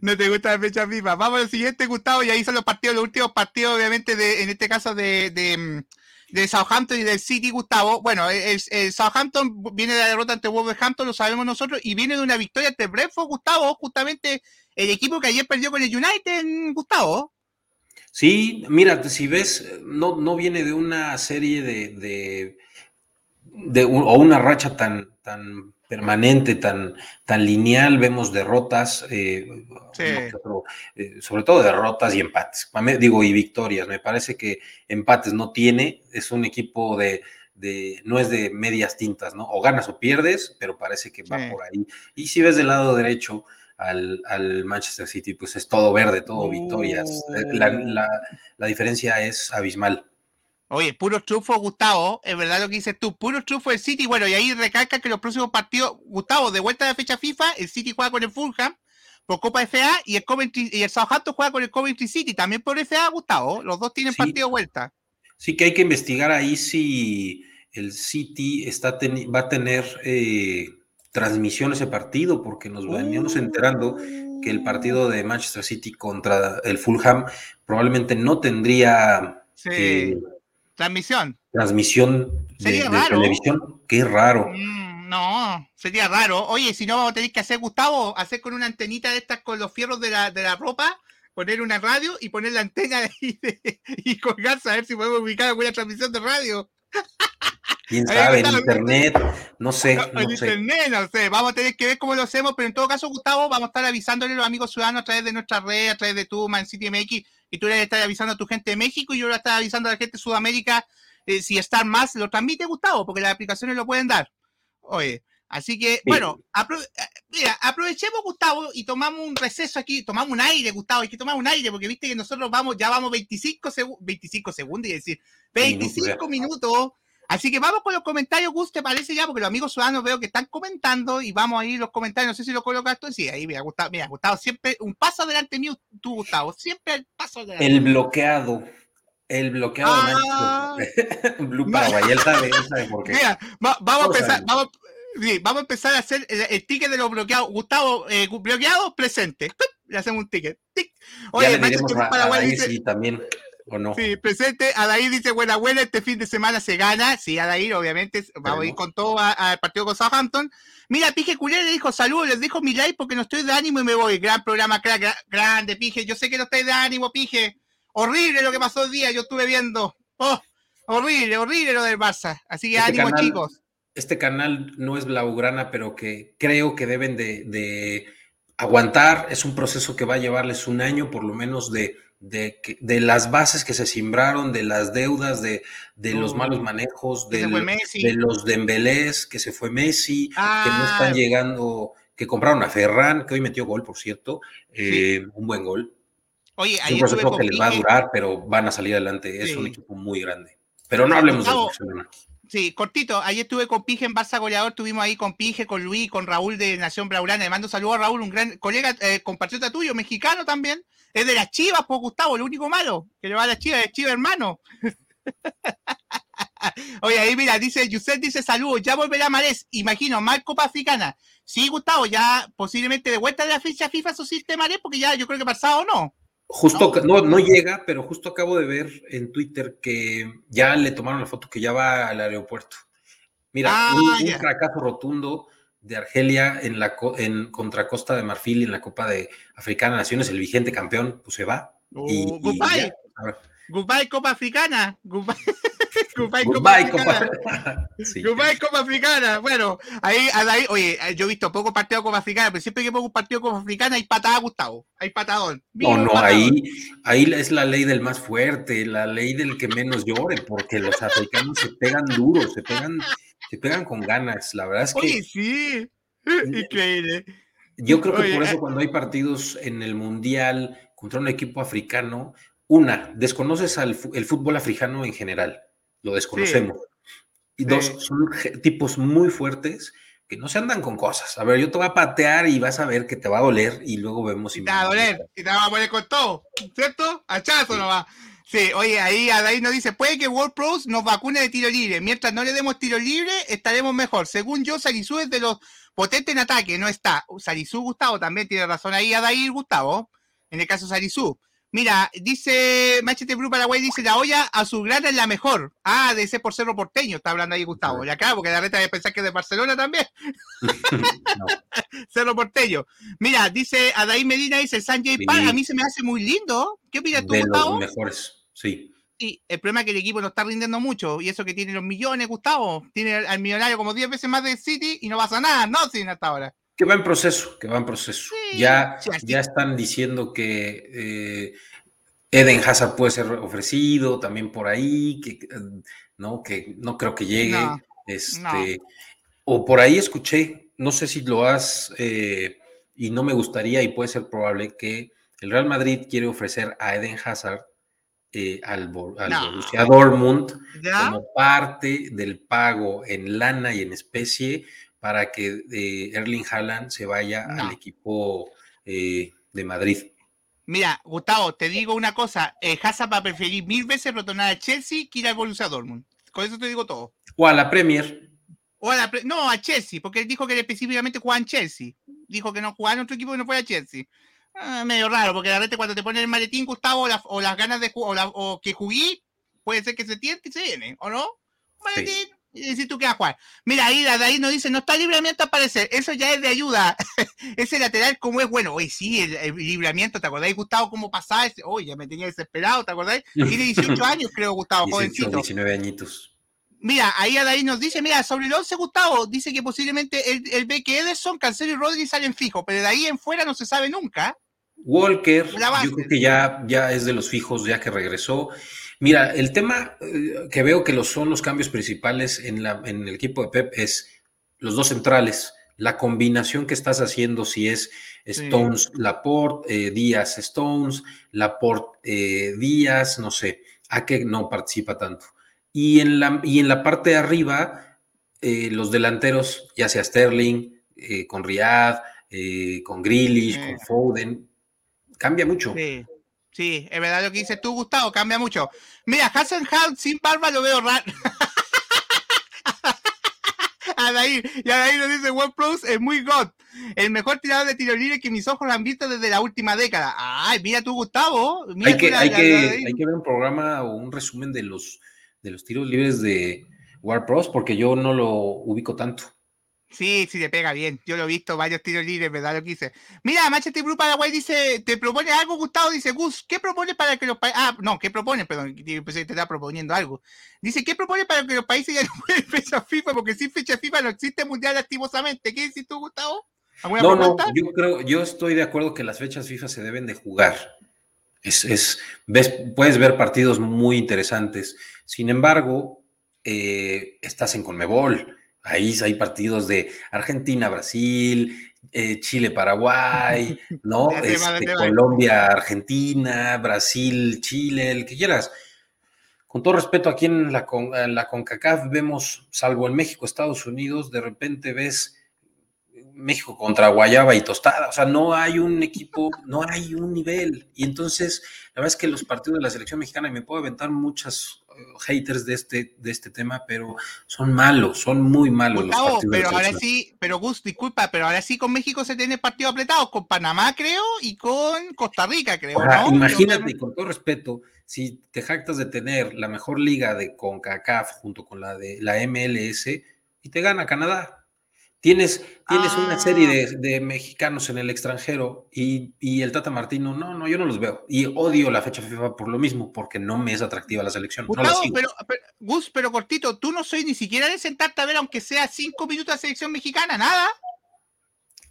No, te gusta la fecha FIFA. Vamos al siguiente, Gustavo, y ahí son los partidos, los últimos partidos, obviamente, de, en este caso de, de, Southampton y del City, Gustavo. Bueno, el, Southampton viene de la derrota ante Wolverhampton, lo sabemos nosotros, y viene de una victoria ante Brentford, Gustavo, justamente el equipo que ayer perdió con el United, Gustavo. Sí, mira, si ves, no, no viene de una serie de, de, o una racha tan, tan permanente, tan, tan lineal, vemos derrotas, eh, eh, sobre todo derrotas y empates, digo, y victorias. Me parece que empates no tiene, es un equipo de, de no es de medias tintas, ¿no? O ganas o pierdes, pero parece que va por ahí. Y si ves del lado derecho al, Manchester City, pues es todo verde, todo victorias. La, uh. la, la diferencia es abismal. Oye, puro trufo, Gustavo, es verdad lo que dices tú, puro trufo el City, bueno, y ahí recalca que los próximos partidos, Gustavo, de vuelta de fecha FIFA, el City juega con el Fulham por Copa FA y el Coventry, y el Southampton juega con el Coventry City, también por FA, Gustavo, los dos tienen partido de vuelta. Sí que hay que investigar ahí si el City está va a tener eh, transmisión ese partido, porque nos veníamos enterando que el partido de Manchester City contra el Fulham probablemente no tendría... Sí. Transmisión. Transmisión de, televisión. Qué raro. Mm, no, sería raro. Oye, si no, tenéis que hacer, Gustavo, hacer con una antenita de estas con los fierros de la, de la ropa, poner una radio y poner la antena ahí y colgarse a ver si podemos ubicar alguna transmisión de radio. Quién sabe, en internet, no sé. No, en internet, no sé. Vamos a tener que ver cómo lo hacemos, pero en todo caso, Gustavo, vamos a estar avisándole a los amigos ciudadanos a través de nuestra red, a través de tu Man City MX, y tú le estás avisando a tu gente de México y yo le estás avisando a la gente de Sudamérica eh, si Star Más lo transmite, Gustavo, porque las aplicaciones lo pueden dar. Oye, así que, bueno, mira, aprovechemos, Gustavo, y tomamos un receso aquí, tomamos un aire, Gustavo, hay que tomar un aire, porque viste que nosotros vamos, ya vamos 25, 25 segundos, y decir, 25 minutos Así que vamos con los comentarios, Gus, ¿te parece ya? Porque los amigos ciudadanos veo que están comentando y vamos a ir los comentarios. No sé si lo colocas tú. Sí, ahí me ha gustado, me ha gustado siempre un paso adelante mío, tú, Gustavo. Siempre el paso adelante. El bloqueado. El bloqueado ah, Blue Paraguay, él sabe, él sabe por qué. Mira, vamos a empezar, vamos, vamos, a empezar a hacer el, ticket de los bloqueados. Gustavo, eh, bloqueado, presente. Le hacemos un ticket. Oye, ya le Paraguay dice, sí, también ¿o no? Sí, presente. Adair dice, buena, buena, este fin de semana se gana. Sí, Adair, obviamente, vamos a ir con todo al partido con Southampton. Mira, Pije Culé le dijo, saludos, les dejo mi like porque no estoy de ánimo y me voy. Gran programa, grande, Pije. Yo sé que no estáis de ánimo, Pije. Horrible lo que pasó el día, yo estuve viendo. Oh, horrible, horrible lo del Barça. Así que este ánimo, chicos. Este canal no es blaugrana, pero que creo que deben de aguantar. Es un proceso que va a llevarles un año, por lo menos, de de, de las bases que se simbraron, de las deudas, de, de los malos manejos, de los Dembélés, que se fue Messi, que no están ah. llegando, que compraron a Ferran, que hoy metió gol, por cierto, eh, un buen gol. Oye, ahí un que les va a durar, pero van a salir adelante. Es un equipo muy grande. Pero no hablemos de Barcelona. Sí, cortito. Ayer estuve con Pige en Barça Goleador, estuvimos ahí con Pige, con Luis, con Raúl de Nación Braulana. Le mando saludos a Raúl, un gran colega, eh, compatriota tuyo, mexicano también. Es de las chivas, pues Gustavo, lo único malo que le va a las chivas es chiva hermano. Oye, ahí mira, dice, Yusef dice saludos, ya volverá Marés, imagino, más Copa Africana. Sí, Gustavo, ya posiblemente de vuelta de la fecha FIFA su sistema Marés, porque ya yo creo que pasado no. Justo, no, no llega, pero justo acabo de ver en Twitter que ya le tomaron la foto que ya va al aeropuerto. Mira, ah, un, fracaso rotundo de Argelia en la en contra Costa de Marfil en la Copa de Africana Naciones, el vigente campeón, pues se va. y, goodbye. Goodbye Copa Africana. Goodbye. Goodbye, Copa, Goodbye, Copa Africana. Bueno, ahí, ahí, oye, yo he visto poco partido Copa Africana, pero siempre que pongo un partido Copa Africana hay patada, Gustavo. Hay patadón. No, no, ahí, ahí es la ley del más fuerte, la ley del que menos llore, porque los africanos se pegan duros, se pegan, se pegan con ganas. La verdad es que. Oye, sí. Increíble. Yo creo que por eso eh cuando hay partidos en el Mundial contra un equipo africano, una, desconoces al, el fútbol africano en general lo desconocemos. Y dos, son tipos muy fuertes que no se andan con cosas. A ver, yo te voy a patear y vas a ver que te va a doler y luego vemos si te va a doler y te va a poner con todo, ¿cierto? Hachazo no va. Sí, oye, ahí Adair nos dice, puede que World Pros nos vacune de tiro libre. Mientras no le demos tiro libre, estaremos mejor. Según yo, Sarizú es de los potentes en ataque, no está. Sarizú, Gustavo, también tiene razón ahí Adair, Gustavo, en el caso Sarizú. Mira, dice Machete Blue Paraguay, dice la olla azulgrana es la mejor. Ah, de ese por Cerro Porteño, está hablando ahí Gustavo. Ya acá, porque la reta de pensar que es de Barcelona también. Cerro Porteño. Mira, dice Adaí Medina, dice Sanjay Pan, a mí se me hace muy lindo. ¿Qué opinas tú, de Los mejores, sí. Sí, el problema es que el equipo no está rindiendo mucho, y eso que tiene los millones, Gustavo. Tiene al millonario como 10 veces más de City y no pasa nada, no, sin hasta ahora. Que va en proceso, que va en proceso. ya, ya están diciendo que eh, Eden Hazard puede ser ofrecido también por ahí, que no, que no creo que llegue. este, O por ahí escuché, no sé si lo has, eh, y no me gustaría, y puede ser probable, que el Real Madrid quiere ofrecer a Eden Hazard eh, al, Borussia Dortmund como parte del pago en lana y en especie para que eh, Erling Haaland se vaya al equipo eh, de Madrid. Mira, Gustavo, te digo una cosa, eh, Hazard va a preferir mil veces retornar a Chelsea que ir al Borussia Dortmund. Con eso te digo todo. O a la Premier. O a la no, a Chelsea, porque él dijo que específicamente jugaba en Chelsea. Dijo que no jugaba en otro equipo y no fue a Chelsea. Ah, medio raro, porque la verdad cuando te ponen el maletín, Gustavo, o, las ganas de jugar, o, que jugué, puede ser que se tiente y se viene, ¿o no? Maletín, y si tú qué jugar. Mira, ahí ahí nos dice, no está el libramiento a aparecer. Eso ya es de ayuda. Ese lateral, como es bueno. Oye, sí, el, libramiento, ¿te acordáis, Gustavo, cómo pasaba ese? Oye, ya me tenía desesperado, ¿te acordáis? Tiene 18 años, creo, Gustavo, 18, jovencito. 19 añitos. Mira, ahí ahí nos dice, mira, sobre el 11, Gustavo, dice que posiblemente el, ve que Ederson, Cancelo y Rodríguez salen fijos, pero de ahí en fuera no se sabe nunca. Walker, yo creo que ya, ya es de los fijos, ya que regresó. Mira, el tema eh, que veo que los, son los cambios principales en, la, en el equipo de Pep es los dos centrales, la combinación que estás haciendo, si es Stones, Laporte, eh, Díaz, Stones, Laporte, eh, Díaz, no sé, a qué no participa tanto. Y en la, y en la parte de arriba, eh, los delanteros, ya sea Sterling, con Riyad, con Grealish, con Foden, cambia mucho. Sí. Sí, es verdad lo que dices tú, Gustavo, cambia mucho. Mira, Hasselhoff sin barba lo veo raro. Adair, y Adair nos dice, One Pros es muy god. El mejor tirador de tiro libre que mis ojos han visto desde la última década. Ay, mira tú, Gustavo. hay, que, hay, que, hay que ver un programa o un resumen de los, de los tiros libres de War Pros, porque yo no lo ubico tanto. Sí, sí, te pega bien. Yo lo he visto, varios tiros libres, ¿verdad? Lo que hice. Mira, Manchester Blue Paraguay dice, ¿te propone algo, Gustavo? Dice, Gus, ¿qué propone para que los países... Ah, no, ¿qué propone? Perdón, que te está proponiendo algo. Dice, ¿qué propone para que los países ya no pueden fecha FIFA? Porque sin fecha FIFA no existe mundial activosamente. ¿Qué dices tú, Gustavo? No, no, yo creo, yo estoy de acuerdo que las fechas FIFA se deben de jugar. Es, es ves, puedes ver partidos muy interesantes. Sin embargo, eh, estás en Conmebol Ahí hay partidos de Argentina, Brasil, eh, Chile, Paraguay, ¿no? Este, Colombia, Argentina, Brasil, Chile, el que quieras. Con todo respeto, aquí en la, en la CONCACAF vemos, salvo en México, Estados Unidos, de repente ves México contra Guayaba y Tostada. O sea, no hay un equipo, no hay un nivel. Y entonces, la verdad es que los partidos de la selección mexicana, y me puedo aventar muchas haters de este, de este tema, pero son malos, son muy malos los partidos. Pero ahora sí, pero Gus, disculpa, pero ahora sí con México se tiene partidos apretados, con Panamá creo y con Costa Rica creo. Imagínate, con todo respeto, si te jactas de tener la mejor liga de CONCACAF junto con la de la MLS y te gana Canadá. Tienes, tienes una serie ah. de, mexicanos en el extranjero y, el Tata Martino, no, no, yo no los veo. Y odio la fecha FIFA por lo mismo, porque no me es atractiva la selección. pero, Gus, pero cortito, tú no soy ni siquiera de sentarte a ver, aunque sea cinco minutos de selección mexicana, nada.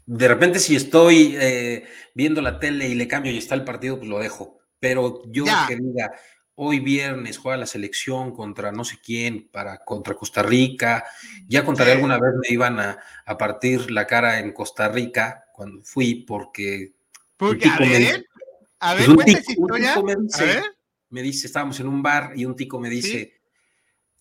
De repente, si estoy eh, viendo la tele y le cambio y está el partido, pues lo dejo. Pero yo que diga, hoy viernes juega la selección contra no sé quién, para, contra Costa Rica. Ya contaré alguna vez me iban a, partir la cara en Costa Rica cuando fui, porque. Porque, a ver, a ver, un, tico, me dice, me dice, estábamos en un bar y un tico me dice,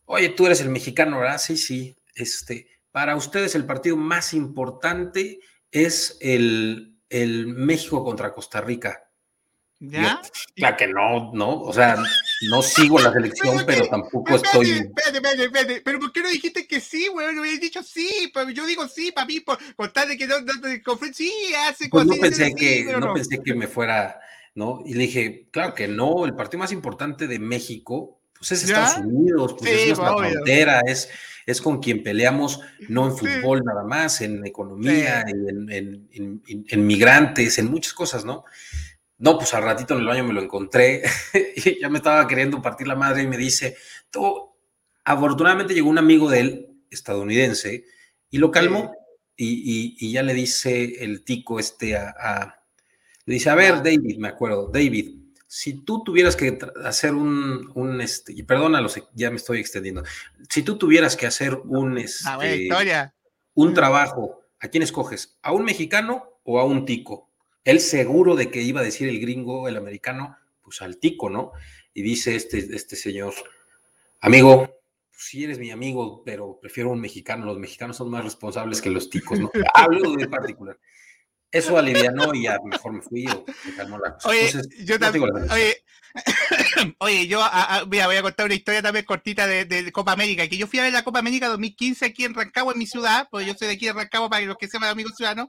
oye, tú eres el mexicano, ¿verdad? Sí, sí. Este, para ustedes el partido más importante es el, el México contra Costa Rica. ¿Ya? Claro que no, no, o sea, no sigo la selección, pero, tampoco estoy. Espérate, espérate, espérate, pero ¿por qué no dijiste que sí, güey? Lo hubieras dicho sí, pero yo digo sí, papi, por, por tal de que no, no, sí, hace pues no pensé que, no, pensé que me fuera, ¿no? Y le dije, claro que no, el partido más importante de México, pues es Estados Unidos, pues es nuestra frontera, es, es con quien peleamos, no en fútbol nada más, en economía, en, en, en migrantes, en muchas cosas, ¿no? No, pues al ratito en el baño me lo encontré y ya me estaba queriendo partir la madre y me dice, tú, afortunadamente llegó un amigo de él, estadounidense, y lo calmó y, ya le dice el tico este a, le dice, a ver, David, me acuerdo, David, si tú tuvieras que hacer un, un este, y perdónalo, ya me estoy extendiendo, si tú tuvieras que hacer un, este, un trabajo, ¿a quién escoges? ¿A un mexicano o a un tico? Él seguro de que iba a decir el gringo, el americano, pues al tico, ¿no? Y dice este, este señor, amigo, pues sí eres mi amigo, pero prefiero un mexicano. Los mexicanos son más responsables que los ticos, ¿no? Hablo de particular. Eso alivianó y ya mejor me fui o me calmó la cosa. Oye, yo también, oye, oye, yo voy, a, contar una historia también cortita de, Copa América, que yo fui a ver la Copa América 2015 aquí en Rancagua, en mi ciudad, porque yo soy de aquí en Rancagua, para los que sean amigos ciudadanos,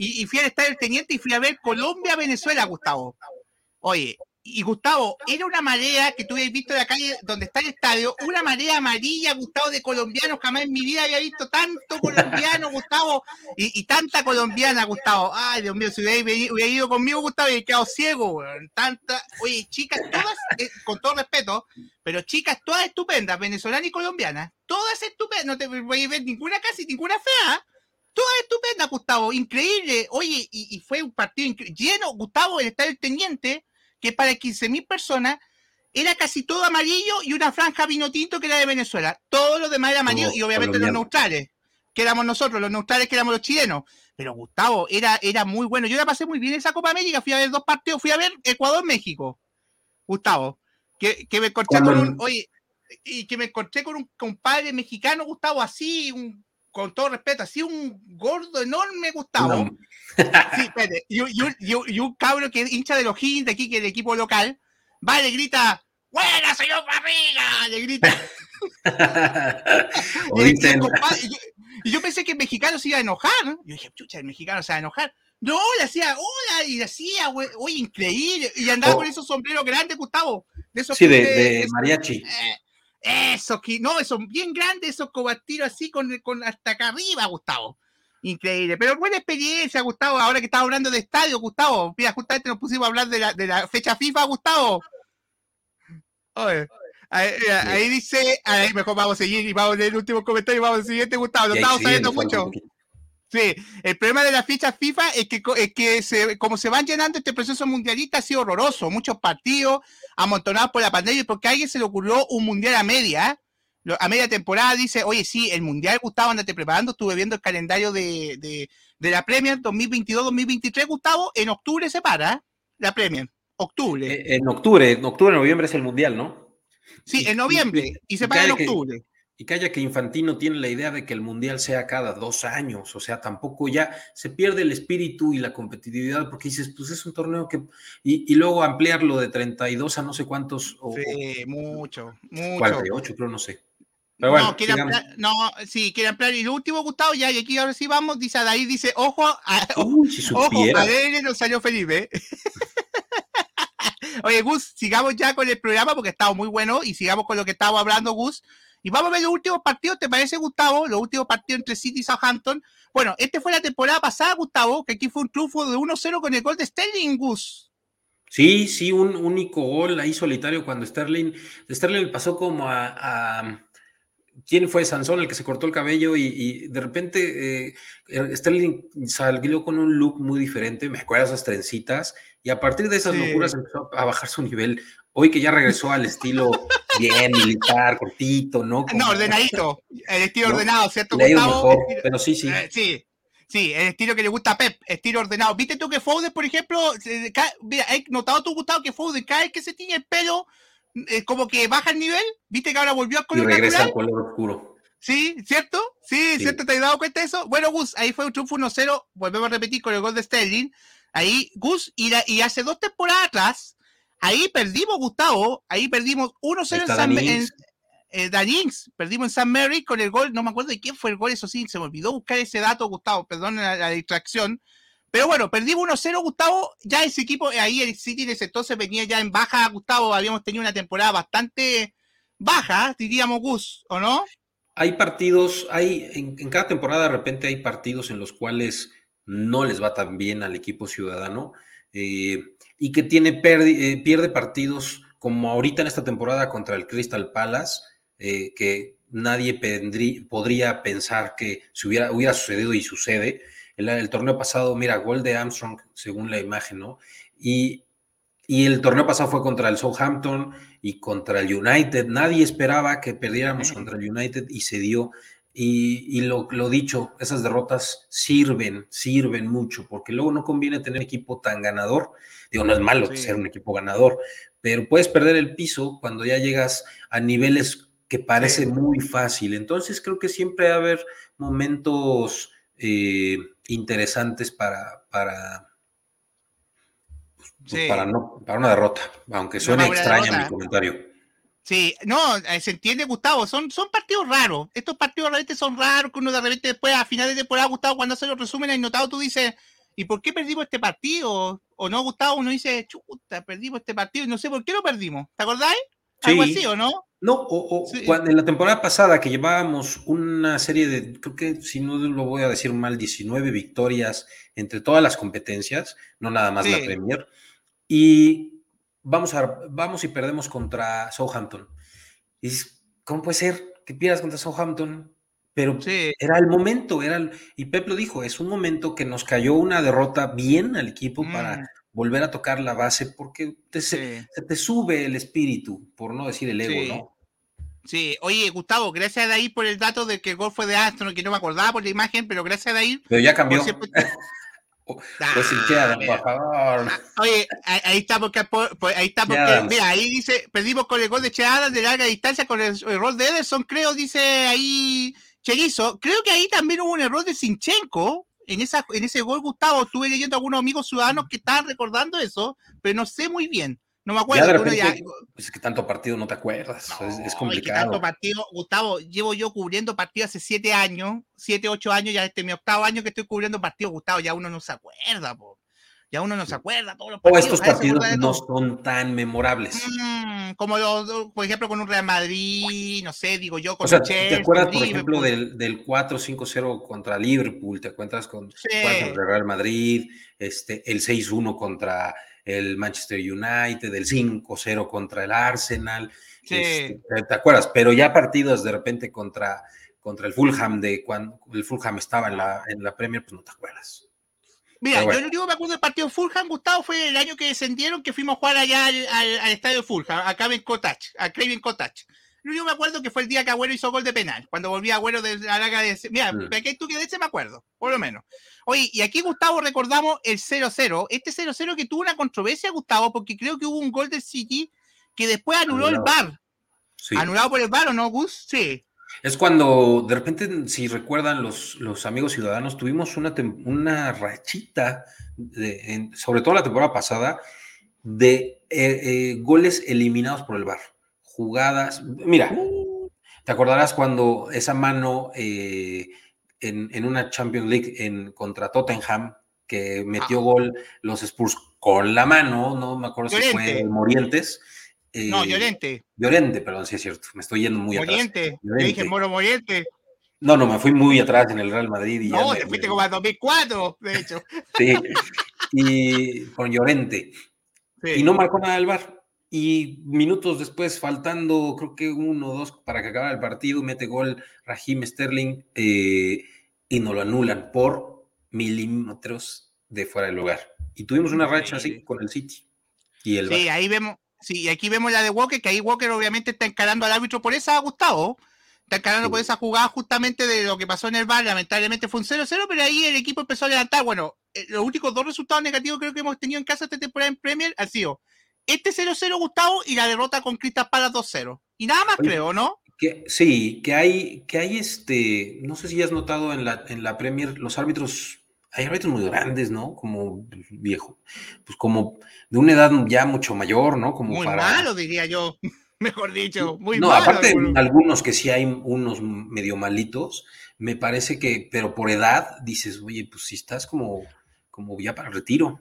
y, fui al estadio del Teniente y fui a ver Colombia-Venezuela, Gustavo. Oye, y Gustavo, era una marea que tú habías visto de la calle donde está el estadio, una marea amarilla, Gustavo, de colombianos. Jamás en mi vida había visto tanto colombiano, Gustavo, y, tanta colombiana, Gustavo. Ay, Dios mío, si hubiera, ido conmigo, Gustavo, hubiera quedado ciego, Tanta, oye, chicas, todas, eh, con todo respeto, pero chicas, todas estupendas, venezolanas y colombianas, todas estupendas, no te voy a ver ninguna casi, ninguna fea. Toda estupenda, Gustavo, increíble. Oye, y, fue un partido lleno, Gustavo, el estadio del Teniente, que para 15.000 personas era casi todo amarillo y una franja vino tinto que era de Venezuela. Todo lo demás era amarillo y obviamente los neutrales, que éramos nosotros, los neutrales que éramos los chilenos. Pero Gustavo, era, era muy bueno. Yo la pasé muy bien esa Copa América, fui a ver dos partidos, fui a ver Ecuador-México. Gustavo, que, me encontré con un, oye, y que me encontré con un compadre mexicano, Gustavo, así, un con todo respeto, así un gordo enorme Gustavo. Sí, espérate, y, un cabro que hincha de los Higgins de aquí, que es el equipo local, va y le grita, ¡Buena, señor Barriga! Le grita. y, yo, pensé que el mexicano se iba a enojar. Yo dije, chucha, el mexicano se va a enojar. No, le hacía hola y le hacía, güey, increíble. Y andaba oh. con esos sombreros grandes, Gustavo. De esos sí, de, mariachi. Eh, que, no, esos bien grandes, esos cobatiros así con, con hasta acá arriba, Gustavo. Increíble, pero buena experiencia, Gustavo. Ahora que estaba hablando de estadio, Gustavo. Mira, justamente nos pusimos a hablar de la, de la fecha FIFA, Gustavo. Oye, ahí, dice, ahí mejor vamos a seguir y vamos a leer el último comentario y vamos al siguiente, Gustavo. Nos estamos sabiendo mucho. Sí, el problema de las fichas FIFA es que, es que se, como se van llenando este proceso mundialista ha sido horroroso. Muchos partidos amontonados por la pandemia porque a alguien se le ocurrió un mundial a media. A media temporada dice, oye, sí, el mundial, Gustavo, andate preparando. Estuve viendo el calendario de, de, de la Premier 2022-2023, Gustavo. En octubre se para la Premier. Octubre. Eh, en octubre, en octubre, noviembre es el mundial, ¿no? Sí, en noviembre. Y, se para en octubre. Y calla que Infantino tiene la idea de que el mundial sea cada dos años, o sea, tampoco ya se pierde el espíritu y la competitividad, porque dices, pues es un torneo que. Y, luego ampliarlo de 32 a no sé cuántos. O, sí, mucho, mucho. 48, creo, no sé. Pero bueno, no, quiere ampliar, no, sí, quiere ampliar. Y lo último, Gustavo, ya, y aquí ahora sí vamos, dice ahí dice, ojo, a, Uy, si ojo, a no salió Felipe. Oye, Gus, sigamos ya con el programa porque estado muy bueno y sigamos con lo que estamos hablando, Gus. Y vamos a ver los últimos partidos, ¿te parece, Gustavo? Los últimos partidos entre City y Southampton. Bueno, este fue la temporada pasada, Gustavo, que aquí fue un triunfo de 1-0 con el gol de Sterling, Gus. Sí, sí, un único gol ahí solitario cuando Sterling, Sterling pasó como a quién fue Sansón el que se cortó el cabello y, de repente eh, Sterling salió con un look muy diferente, me acuerdo esas trencitas, y a partir de esas locuras empezó a bajar su nivel. Hoy que ya regresó al estilo bien militar, cortito, ¿no? no, ordenadito, el estilo ordenado, ¿cierto? Mejor, pero sí, sí. Eh, sí. Sí, el estilo que le gusta a Pep, estilo ordenado. ¿Viste tú que Foden, por ejemplo, mira, he notado tú, Gustavo, que Foden cada vez que se tiene el pelo eh, como que baja el nivel, viste que ahora volvió a color y regresa al color oscuro. Sí, ¿cierto? Sí, ¿cierto? ¿Te has dado cuenta de eso? Bueno, Gus, ahí fue un triunfo 1-0, volvemos a repetir con el gol de Sterling. Ahí, Gus, y, y hace dos temporadas atrás, ahí perdimos, Gustavo, ahí perdimos 1-0 en San en, eh, perdimos en San Mary con el gol, no me acuerdo de quién fue el gol, eso sí, se me olvidó buscar ese dato, Gustavo, perdón la distracción, pero bueno, perdimos 1-0, Gustavo. Ya ese equipo, ahí el City de ese entonces venía ya en baja, Gustavo. Habíamos tenido una temporada bastante baja, diríamos, Gus, ¿o no? Hay partidos, hay en, cada temporada de repente hay partidos en los cuales no les va tan bien al equipo ciudadano. Eh, y que tiene eh, pierde partidos como ahorita en esta temporada contra el Crystal Palace, eh, que nadie podría pensar que se hubiera, hubiera sucedido y sucede el, torneo pasado, mira, gol de Armstrong, según la imagen, ¿no? Y, el torneo pasado fue contra el Southampton y contra el United. Nadie esperaba que perdiéramos contra el United y se dio. Y, lo, lo, dicho, esas derrotas sirven, sirven mucho, porque luego no conviene tener equipo tan ganador. Digo, no es malo ser un equipo ganador, pero puedes perder el piso cuando ya llegas a niveles que parece muy fácil. Entonces creo que siempre va a haber momentos eh, interesantes para, para, pues, para, no, para una derrota, aunque suene extraña mi comentario. Sí, no, eh, se entiende, Gustavo, son, son partidos raros. Estos partidos realmente son raros, que uno de repente después, a finales de temporada, Gustavo, cuando hace los resúmenes y notado, tú dices, ¿y por qué perdimos este partido? O no, Gustavo, uno dice, chuta, perdimos este partido y no sé por qué lo perdimos. ¿Te acordáis? Algo así, ¿o no? No, o, en la temporada pasada que llevábamos una serie de, creo que si no lo voy a decir mal, 19 victorias entre todas las competencias, no nada más la Premier, y vamos, a, vamos y perdemos contra Southampton. Y ¿cómo puede ser que pierdas contra Southampton? Pero era el momento, era y Pep lo dijo, es un momento que nos cayó una derrota bien al equipo para mm volver a tocar la base porque se, te sube el espíritu, por no decir el ego, ¿no? Sí, oye, Gustavo, gracias a Dair por el dato de que el gol fue de Astro, que no me acordaba por la imagen, pero gracias a Dair. Pero ya cambió. Pues por favor. Oye, ahí está porque, ahí está porque, mira, ahí dice, perdimos con el gol de Cheada de larga distancia con el error de Ederson, creo, dice ahí Cherizo. Creo que ahí también hubo un error de Sinchenko, en, esa, en ese gol, Gustavo, estuve leyendo a algunos amigos ciudadanos que estaban recordando eso, pero no sé muy bien. No me acuerdo. Ya de uno ya- repente, pues es que tanto partido no te acuerdas. es, es No, que complicado. tanto partido, Gustavo, llevo yo cubriendo partidos hace siete años, siete, ocho años, ya este es mi octavo año que estoy cubriendo partidos, Gustavo, ya uno no se acuerda, po. Ya uno no se acuerda todos los O partidos. estos partidos no son tan memorables. Mm, como los, por ejemplo, con un Real Madrid, no sé, digo yo, con O sea, Chelsea, ¿te acuerdas, por ejemplo, del, del 4-5-0 contra Liverpool? ¿Te acuerdas con Sí. contra el Real Madrid? Este, el 6-1 contra el Manchester United, el 5-0 contra el Arsenal. Sí. Este, ¿te- ¿Te acuerdas? Pero ya partidos de repente contra, contra el Fulham, de cuando el Fulham estaba en la, en la Premier, pues no te acuerdas. Mira, bueno. yo lo único que me acuerdo del partido de Fulham, Gustavo, fue el año que descendieron, que fuimos a jugar allá al, al- al estadio Fulham, a Craven Cottage, a Craven Cottage. Que me acuerdo que fue el día que Agüero hizo gol de penal, cuando volvía Agüero de la larga de... Mira, Mm. que tú que de ese me acuerdo, por lo menos. Oye, y aquí, Gustavo, recordamos el 0-0, este 0-0 que tuvo una controversia, Gustavo, porque creo que hubo un gol del City que después anuló el. VAR. Sí. ¿Anulado por el VAR o no, Gus? Sí. Es cuando, de repente, si recuerdan los, los amigos ciudadanos, tuvimos una, una rachita, de- en- sobre todo la temporada pasada, de eh, eh, goles eliminados por el VAR. Jugadas. Mira, te acordarás cuando esa mano eh, en, en una Champions League en, contra Tottenham, que metió Ah. gol los Spurs con la mano, no me acuerdo si fue. Morientes. No, eh, Llorente. Llorente, perdón, sí es cierto, me estoy yendo muy atrás. Moriente. Llorente. dije Moro Moriente. No, no, me fui muy atrás en el Real Madrid y ya No, me- te fuiste me- como a 2004, de hecho. sí, y con Llorente. Sí. Y no marcó nada el VAR. Y minutos después, faltando creo que uno o dos para que acabara el partido, mete gol Raheem Sterling eh, y no lo anulan por milímetros de fuera del lugar. Y tuvimos una racha así con el City. Y el Sí, ahí vemos, sí, y aquí vemos la de Walker, que ahí Walker obviamente está encarando al árbitro por esa, Gustavo. Está encarando por Sí. esa jugada justamente de lo que pasó en el bar. Lamentablemente fue un 0-0, pero ahí el equipo empezó a levantar. Bueno, eh, los únicos dos resultados negativos creo que hemos tenido en casa esta temporada en Premier han sido este 0-0, Gustavo, y la derrota con Crystal Palace 2-0. Y nada más, Oye, creo, ¿no? Que, sí, que hay, que hay este, no sé si has notado en la, en la Premier, los árbitros, hay árbitros muy grandes, ¿no? Como viejo, pues como de una edad ya mucho mayor, ¿no? Como Muy para... malo, diría yo. Mejor dicho, muy no, malo. aparte algunos. algunos que sí hay unos medio malitos, me parece que, pero por edad dices, oye, pues si estás como, como ya para retiro.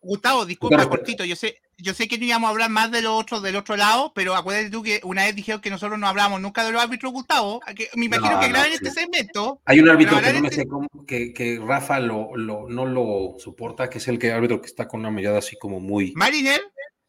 Gustavo, disculpa, cortito, yo sé, yo sé que no íbamos a hablar más de los otros del otro lado, pero acuérdate tú que una vez dijeron que nosotros no hablamos nunca de los árbitros, Gustavo. que- me imagino No, que no, graben sí. este segmento. Hay un árbitro Pero que no me este- sé cómo, que, que Rafa lo, lo, no lo soporta, que es el que árbitro que está con una mirada así como muy... Mariner,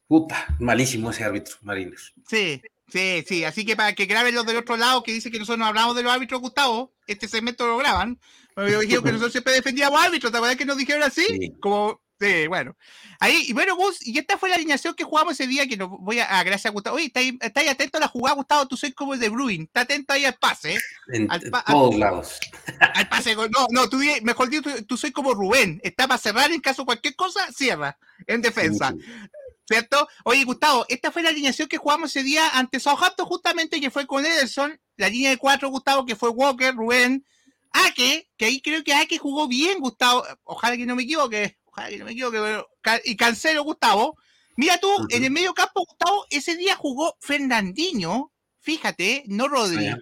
Puta, malísimo ese árbitro, Marines. sí, sí, sí. Así que para que graben los del otro lado que dice que nosotros no hablamos de los árbitros, Gustavo, este segmento lo graban. Me dijeron que nosotros siempre defendíamos árbitros, ¿te acuerdas que nos dijeron así? Sí. Como, sí, bueno. Ahí, y bueno, Gus, y esta fue la alineación que jugamos ese día, que nos voy a, a gracias a Gustavo. Oye, está ahí, está atento a la jugada, Gustavo, tú soy como el de Bruin, está atento ahí al pase, ¿eh? En, Al en pa- todos lados. al pase. No, no, tú, mejor dicho, tú, tú soy como Rubén, está para cerrar en caso de cualquier cosa, cierra, en defensa. Sí, sí. ¿Cierto? Oye, Gustavo, esta fue la alineación que jugamos ese día ante Southampton, justamente, que fue con Ederson, la línea de cuatro, Gustavo, que fue Walker, Rubén, Ake, que ahí creo que Ake jugó bien, Gustavo. Ojalá que no me equivoque, ojalá que no me equivoque, pero, Ca- y Cancelo, Gustavo. Mira tú, en el medio campo, Gustavo, ese día jugó Fernandinho, fíjate, no Rodri. Extraño.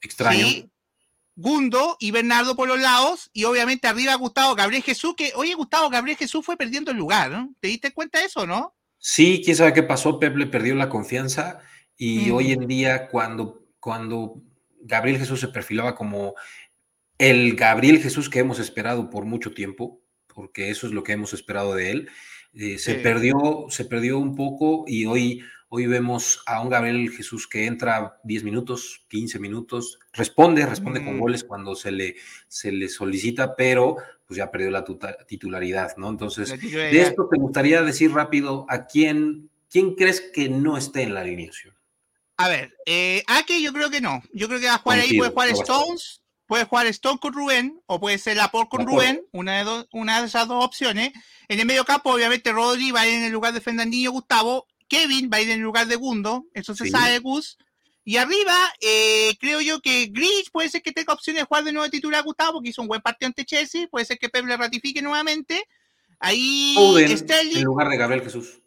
Extraño. Sí, Gundo y Bernardo por los lados, y obviamente arriba Gustavo Gabriel Jesús, que, oye, Gustavo Gabriel Jesús fue perdiendo el lugar, ¿no? ¿Te diste cuenta de eso, no? Sí, quién sabe qué pasó, Pep le perdió la confianza y Mm. hoy en día cuando, cuando Gabriel Jesús se perfilaba como el Gabriel Jesús que hemos esperado por mucho tiempo, porque eso es lo que hemos esperado de él, eh, se Sí. perdió, se perdió un poco y hoy, hoy vemos a un Gabriel Jesús que entra 10 minutos, 15 minutos, responde, responde con goles cuando se le, se le solicita, pero pues ya perdió la titularidad, ¿no? Entonces, de esto te gustaría decir rápido a quién, quién crees que no esté en la alineación. A ver, eh, Ake yo creo que no. Yo creo que va a jugar ahí, puede jugar. Stones, puede jugar Stone con Rubén, o puede ser Laporte con Laporte. Rubén, una de, dos, una de esas dos opciones. En el medio campo, obviamente, Rodri va a ir en el lugar de Fernandinho Gustavo, Kevin va a ir en el lugar de Gundo, eso se Sí. sabe, Gus. Y arriba, eh, creo yo que Gris puede ser que tenga opciones de jugar de nuevo titular Gustavo, porque hizo un buen partido ante Chelsea, puede ser que Pep le ratifique nuevamente. Ahí Foden en Sterling, lugar de Gabriel Jesús.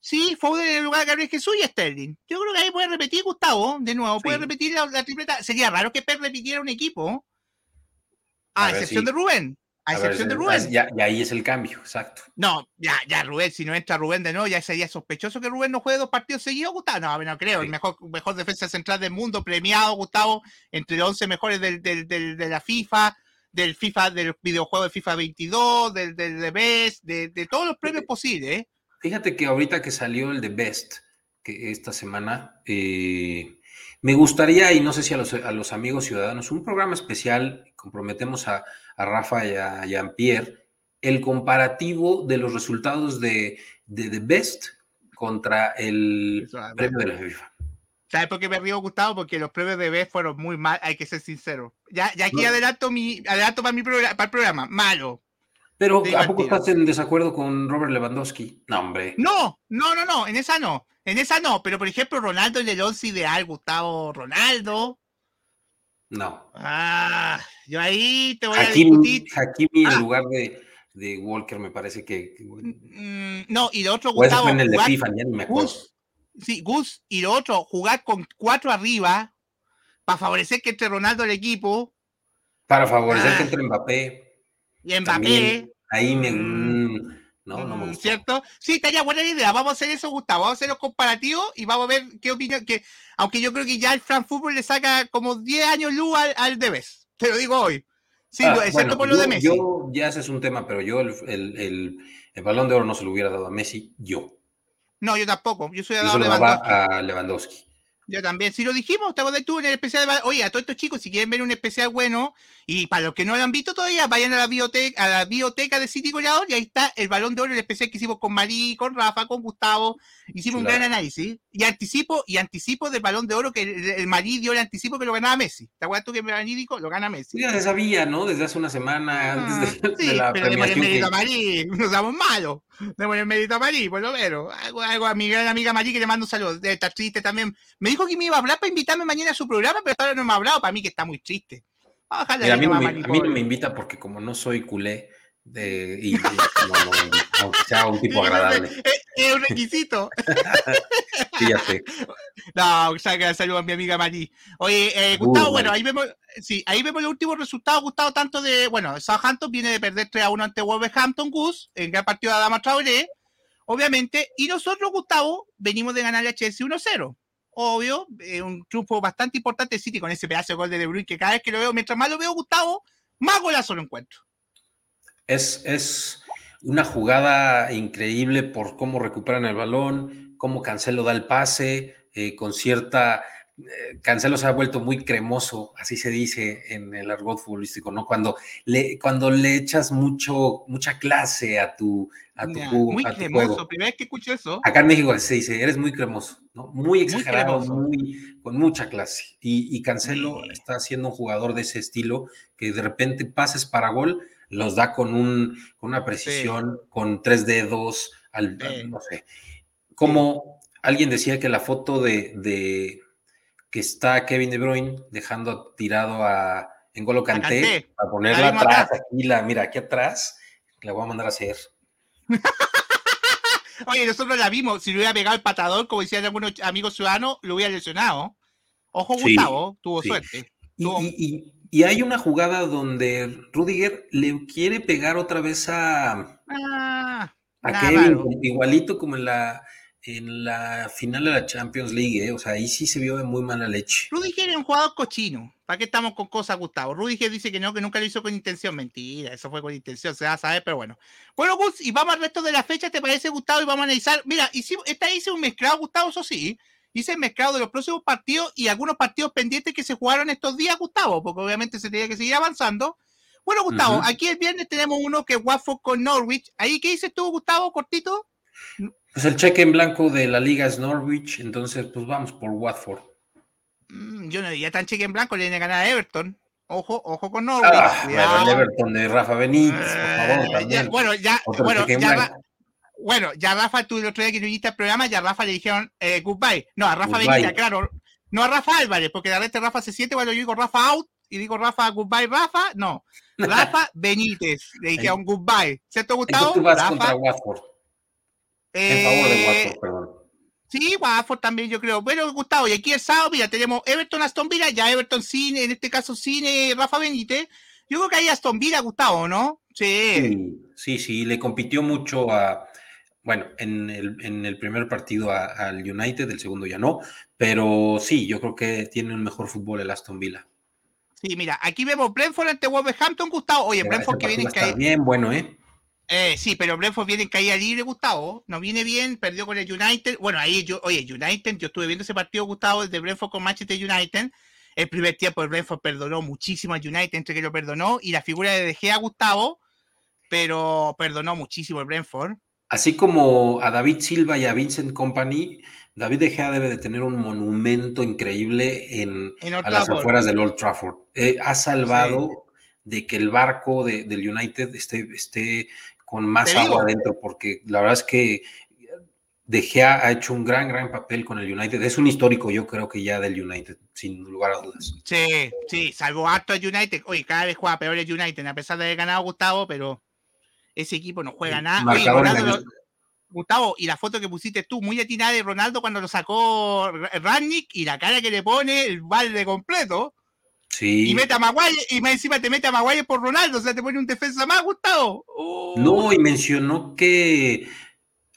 Sí, Foden en el lugar de Gabriel Jesús y Sterling. Yo creo que ahí puede repetir Gustavo, de nuevo, puede repetir la, tripleta. Sería raro que Pep repitiera un equipo. A, excepción de Rubén. A, excepción de Rubén. Ya, ahí es el cambio, exacto. No, ya, ya Rubén, si no entra Rubén de nuevo, ya sería sospechoso que Rubén no juegue dos partidos seguidos, Gustavo. No, no creo. El mejor, mejor defensa central del mundo, premiado, Gustavo, entre los 11 mejores del, del, de la FIFA, del FIFA, del videojuego de FIFA 22, del, del de Best, de, de todos los premios posibles. ¿eh? Fíjate que ahorita que salió el de Best, que esta semana, eh, me gustaría, y no sé si a los, a los, amigos ciudadanos, un programa especial, comprometemos a, a Rafa y a Jean-Pierre, el comparativo de los resultados de, de The Best contra el premio de la FIFA. ¿Sabes por qué me río, Gustavo? Porque los premios de Best fueron muy mal, hay que ser sincero. Ya, ya aquí adelanto, mi, adelanto para, mi para el programa, malo. Pero ¿a poco estás en desacuerdo con Robert Lewandowski? No, hombre. No, no, no, no, en esa no. En esa no, pero por ejemplo, Ronaldo en el 11 ideal, Gustavo Ronaldo. No. Ah, yo ahí te voy a discutir. Hakimi en ah. lugar de, de, Walker me parece que. Mm, no, y de otro, Gustavo. en el de FIFA, ya ni me acuerdo. Gus, sí, Gus, y lo otro, jugar con cuatro arriba para favorecer que entre Ronaldo el equipo. Para favorecer que ah. entre Mbappé. Y Mbappé. ahí me. Mm, no, no me gusta. ¿Cierto? Sí, estaría buena idea. Vamos a hacer eso, Gustavo. Vamos a hacer los comparativos y vamos a ver qué opinión. Que, aunque yo creo que ya el Fran Fútbol le saca como 10 años luz al, al Debes. Te lo digo hoy. Sí, ah, excepto por lo de Messi. Yo, ya ese es un tema, pero yo el, el, el, balón de oro no se lo hubiera dado a Messi, yo. No, yo tampoco. Yo soy a, yo Lewandowski. a Lewandowski. Yo también, si lo dijimos, te de tú en el especial de... Oye, a todos estos chicos, si quieren ver un especial bueno, y para los que no lo han visto todavía, vayan a la biblioteca, a la biblioteca de City Goleador, y ahí está el balón de oro, el especial que hicimos con Marí, con Rafa, con Gustavo, hicimos un gran análisis, y anticipo, y anticipo del balón de oro que el, Marí dio el anticipo que lo ganaba Messi. ¿Te acuerdas tú que Marí dijo? Lo gana Messi. Ya se sabía, ¿no? Desde hace una semana, antes de, sí, la pero premiación. el mérito a Marí, nos damos malos. El mérito a Marí, por lo menos. Algo, algo a mi gran amiga Marí que le mando un saludo. Está triste también. Me dijo que me iba a hablar para invitarme mañana a su programa, pero ahora no me ha hablado, para mí que está muy triste. a, mí no me, invita porque como no soy culé, de, y, sea un tipo agradable. Es, un requisito. Fíjate. No, o sea, saludos a mi amiga Mari. Oye, eh, Gustavo, bueno, ahí vemos, sí, ahí vemos los últimos resultados, Gustavo, tanto de, bueno, Southampton viene de perder 3 a 1 ante Wolverhampton Goose, en gran partido de Adama Traoré, obviamente, y nosotros, Gustavo, venimos de ganar a Chelsea 1-0 obvio, un triunfo bastante importante City con ese pedazo de gol de De Bruyne que cada vez que lo veo, mientras más lo veo, Gustavo, más golazo lo encuentro. Es, es una jugada increíble por cómo recuperan el balón, cómo Cancelo da el pase, eh, con cierta eh, Cancelo se ha vuelto muy cremoso, así se dice en el argot futbolístico, ¿no? Cuando le, cuando le echas mucho, mucha clase a tu, a tu, muy cremoso, primera vez que escucho eso. Acá en México se dice, eres muy cremoso, ¿no? Muy exagerado, muy, con mucha clase. Y, Cancelo está siendo un jugador de ese estilo, que de repente pases para gol, los da con, un, con una precisión, con tres dedos, al, no sé. Como alguien decía que la foto de que está Kevin De Bruyne dejando tirado a Engolo Kanté para ponerla atrás, aquí la, mira, aquí atrás, la voy a mandar a hacer. Oye, nosotros la vimos, si le hubiera pegado el patador, como decían algunos amigos ciudadanos, lo hubiera lesionado. Ojo, Gustavo, tuvo suerte. Y, hay una jugada donde Rudiger le quiere pegar otra vez a, ah, a Kevin, igualito como en la, en la final de la Champions League, ¿eh? o sea, ahí sí se vio de muy mala leche. Rudiger es un jugador cochino. ¿Para qué estamos con cosas, Gustavo? Rudiger dice que no, que nunca lo hizo con intención. Mentira, eso fue con intención, se va a saber, pero bueno. Bueno, Gus, y vamos al resto de la fecha, ¿te parece, Gustavo? Y vamos a analizar. Mira, hicimos, esta hice un mezclado, Gustavo, eso sí. Hice un mezclado de los próximos partidos y algunos partidos pendientes que se jugaron estos días, Gustavo, porque obviamente se tenía que seguir avanzando. Bueno, Gustavo, aquí el viernes tenemos uno que es Watford con Norwich. ¿Ahí qué dices tú, Gustavo, cortito? Pues el cheque en blanco de la liga es Norwich, entonces pues vamos por Watford. Mm, yo no diría tan cheque en blanco, le viene a ganar a Everton. Ojo, ojo con Norwich. Ah, el Everton de Rafa Benítez, por favor, eh, también. bueno, ya, bueno, ya, bueno, ya Rafa, tú el otro día que viniste al programa, ya a Rafa le dijeron eh, goodbye. No, a Rafa Benítez, claro. No a Rafa Álvarez, porque de repente Rafa se siente cuando yo digo Rafa out y digo Rafa goodbye, Rafa. No, Rafa Benítez, le dijeron goodbye. ¿Cierto, Gustavo? tú vas contra Watford. En favor de Watford, perdón. Sí, Watford también yo creo. Bueno, Gustavo, y aquí el sábado, mira, tenemos Everton Aston Villa, ya Everton sin, en este caso sin Rafa Benítez. Yo creo que ahí Aston Villa, Gustavo, ¿no? Sí. Sí, sí, le compitió mucho a, bueno, en el, en el primer partido al United, el segundo ya no, pero sí, yo creo que tiene un mejor fútbol el Aston Villa. Sí, mira, aquí vemos Brentford ante Wolverhampton, Gustavo. Oye, Brentford que viene en caída. Bien, bueno, ¿eh? ¿Eh? Sí, pero Brentford viene en caída libre, Gustavo. No viene bien, perdió con el United. Bueno, ahí yo, oye, United, yo estuve viendo ese partido, Gustavo, de Brentford con Manchester United. El primer tiempo el Brentford perdonó muchísimo a United, entre que lo perdonó, y la figura de De Gea, Gustavo, pero perdonó muchísimo el Brentford. Así como a David Silva y a Vincent Company, David De Gea debe de tener un monumento increíble en, a las afueras del Old Trafford. Eh, ha salvado de que el barco del United esté, esté con más agua adentro, porque la verdad es que De Gea ha hecho un gran, gran papel con el United. Es un histórico, yo creo que ya del United, sin lugar a dudas. Sí, sí, salvo harto el United. Oye, cada vez juega peor el United, a pesar de haber ganado Gustavo, pero ese equipo no juega nada. Gustavo, y la foto que pusiste tú, muy atinada de Ronaldo cuando lo sacó Rannick y la cara que le pone el balde completo. Sí. Y mete a Maguire, y encima te mete a Maguire por Ronaldo, o sea, te pone un defensa más, Gustavo. No, y mencionó que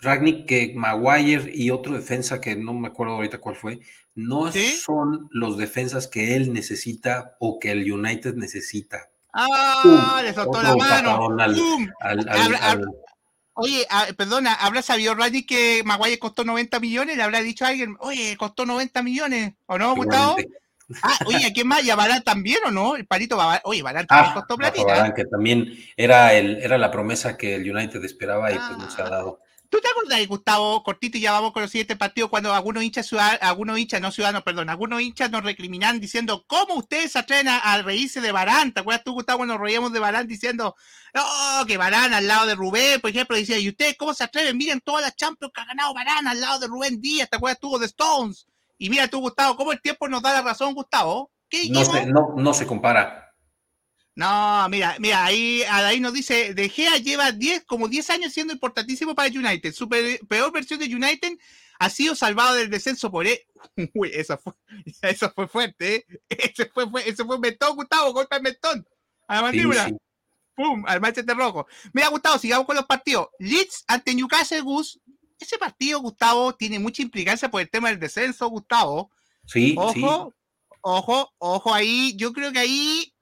Ragnick, que Maguire y otro defensa que no me acuerdo ahorita cuál fue, no son los defensas que él necesita o que el United necesita. ¡Ah! le soltó la mano. oye, ah, perdona, ¿habrá sabido Randy que Maguire costó 90 millones? ¿Le habrá dicho a alguien, oye, costó 90 millones? ¿O no, Gustavo? Ah, oye, ¿quién más? ¿Y a Barán también o no? El palito Oye, Barán también ah, costó platita. Barán, que también era, el, era la promesa que el United esperaba y pues no se ha dado. ¿Tú te acuerdas, Gustavo, cortito, y ya vamos con los siguientes partidos, cuando algunos hinchas, algunos hinchas, no ciudadanos, perdón, algunos hinchas nos recriminan diciendo, ¿cómo ustedes se atreven a, reírse de Barán? ¿Te acuerdas tú, Gustavo, cuando nos reíamos de Barán diciendo, oh, que Barán al lado de Rubén, por ejemplo, decía, ¿y ustedes cómo se atreven? Miren todas las Champions que ha ganado Barán al lado de Rubén Díaz, ¿te acuerdas tú de Stones? Y mira tú, Gustavo, ¿cómo el tiempo nos da la razón, Gustavo? ¿Qué no, se, no, no se compara. No, mira, mira, ahí, ahí nos dice, De Gea lleva 10, como 10 años siendo importantísimo para United. Su peor versión de United ha sido salvado del descenso por él. Uy, eso fue, eso fue fuerte, ¿eh? Ese fue, fue, ese fue Mentón, Gustavo, golpe el Mentón. A la mandíbula. Pum, al Manchester rojo. Mira, Gustavo, sigamos con los partidos. Leeds ante Newcastle Gus. Ese partido, Gustavo, tiene mucha implicancia por el tema del descenso, Gustavo. Sí, ojo, ojo, ojo ahí. Yo creo que ahí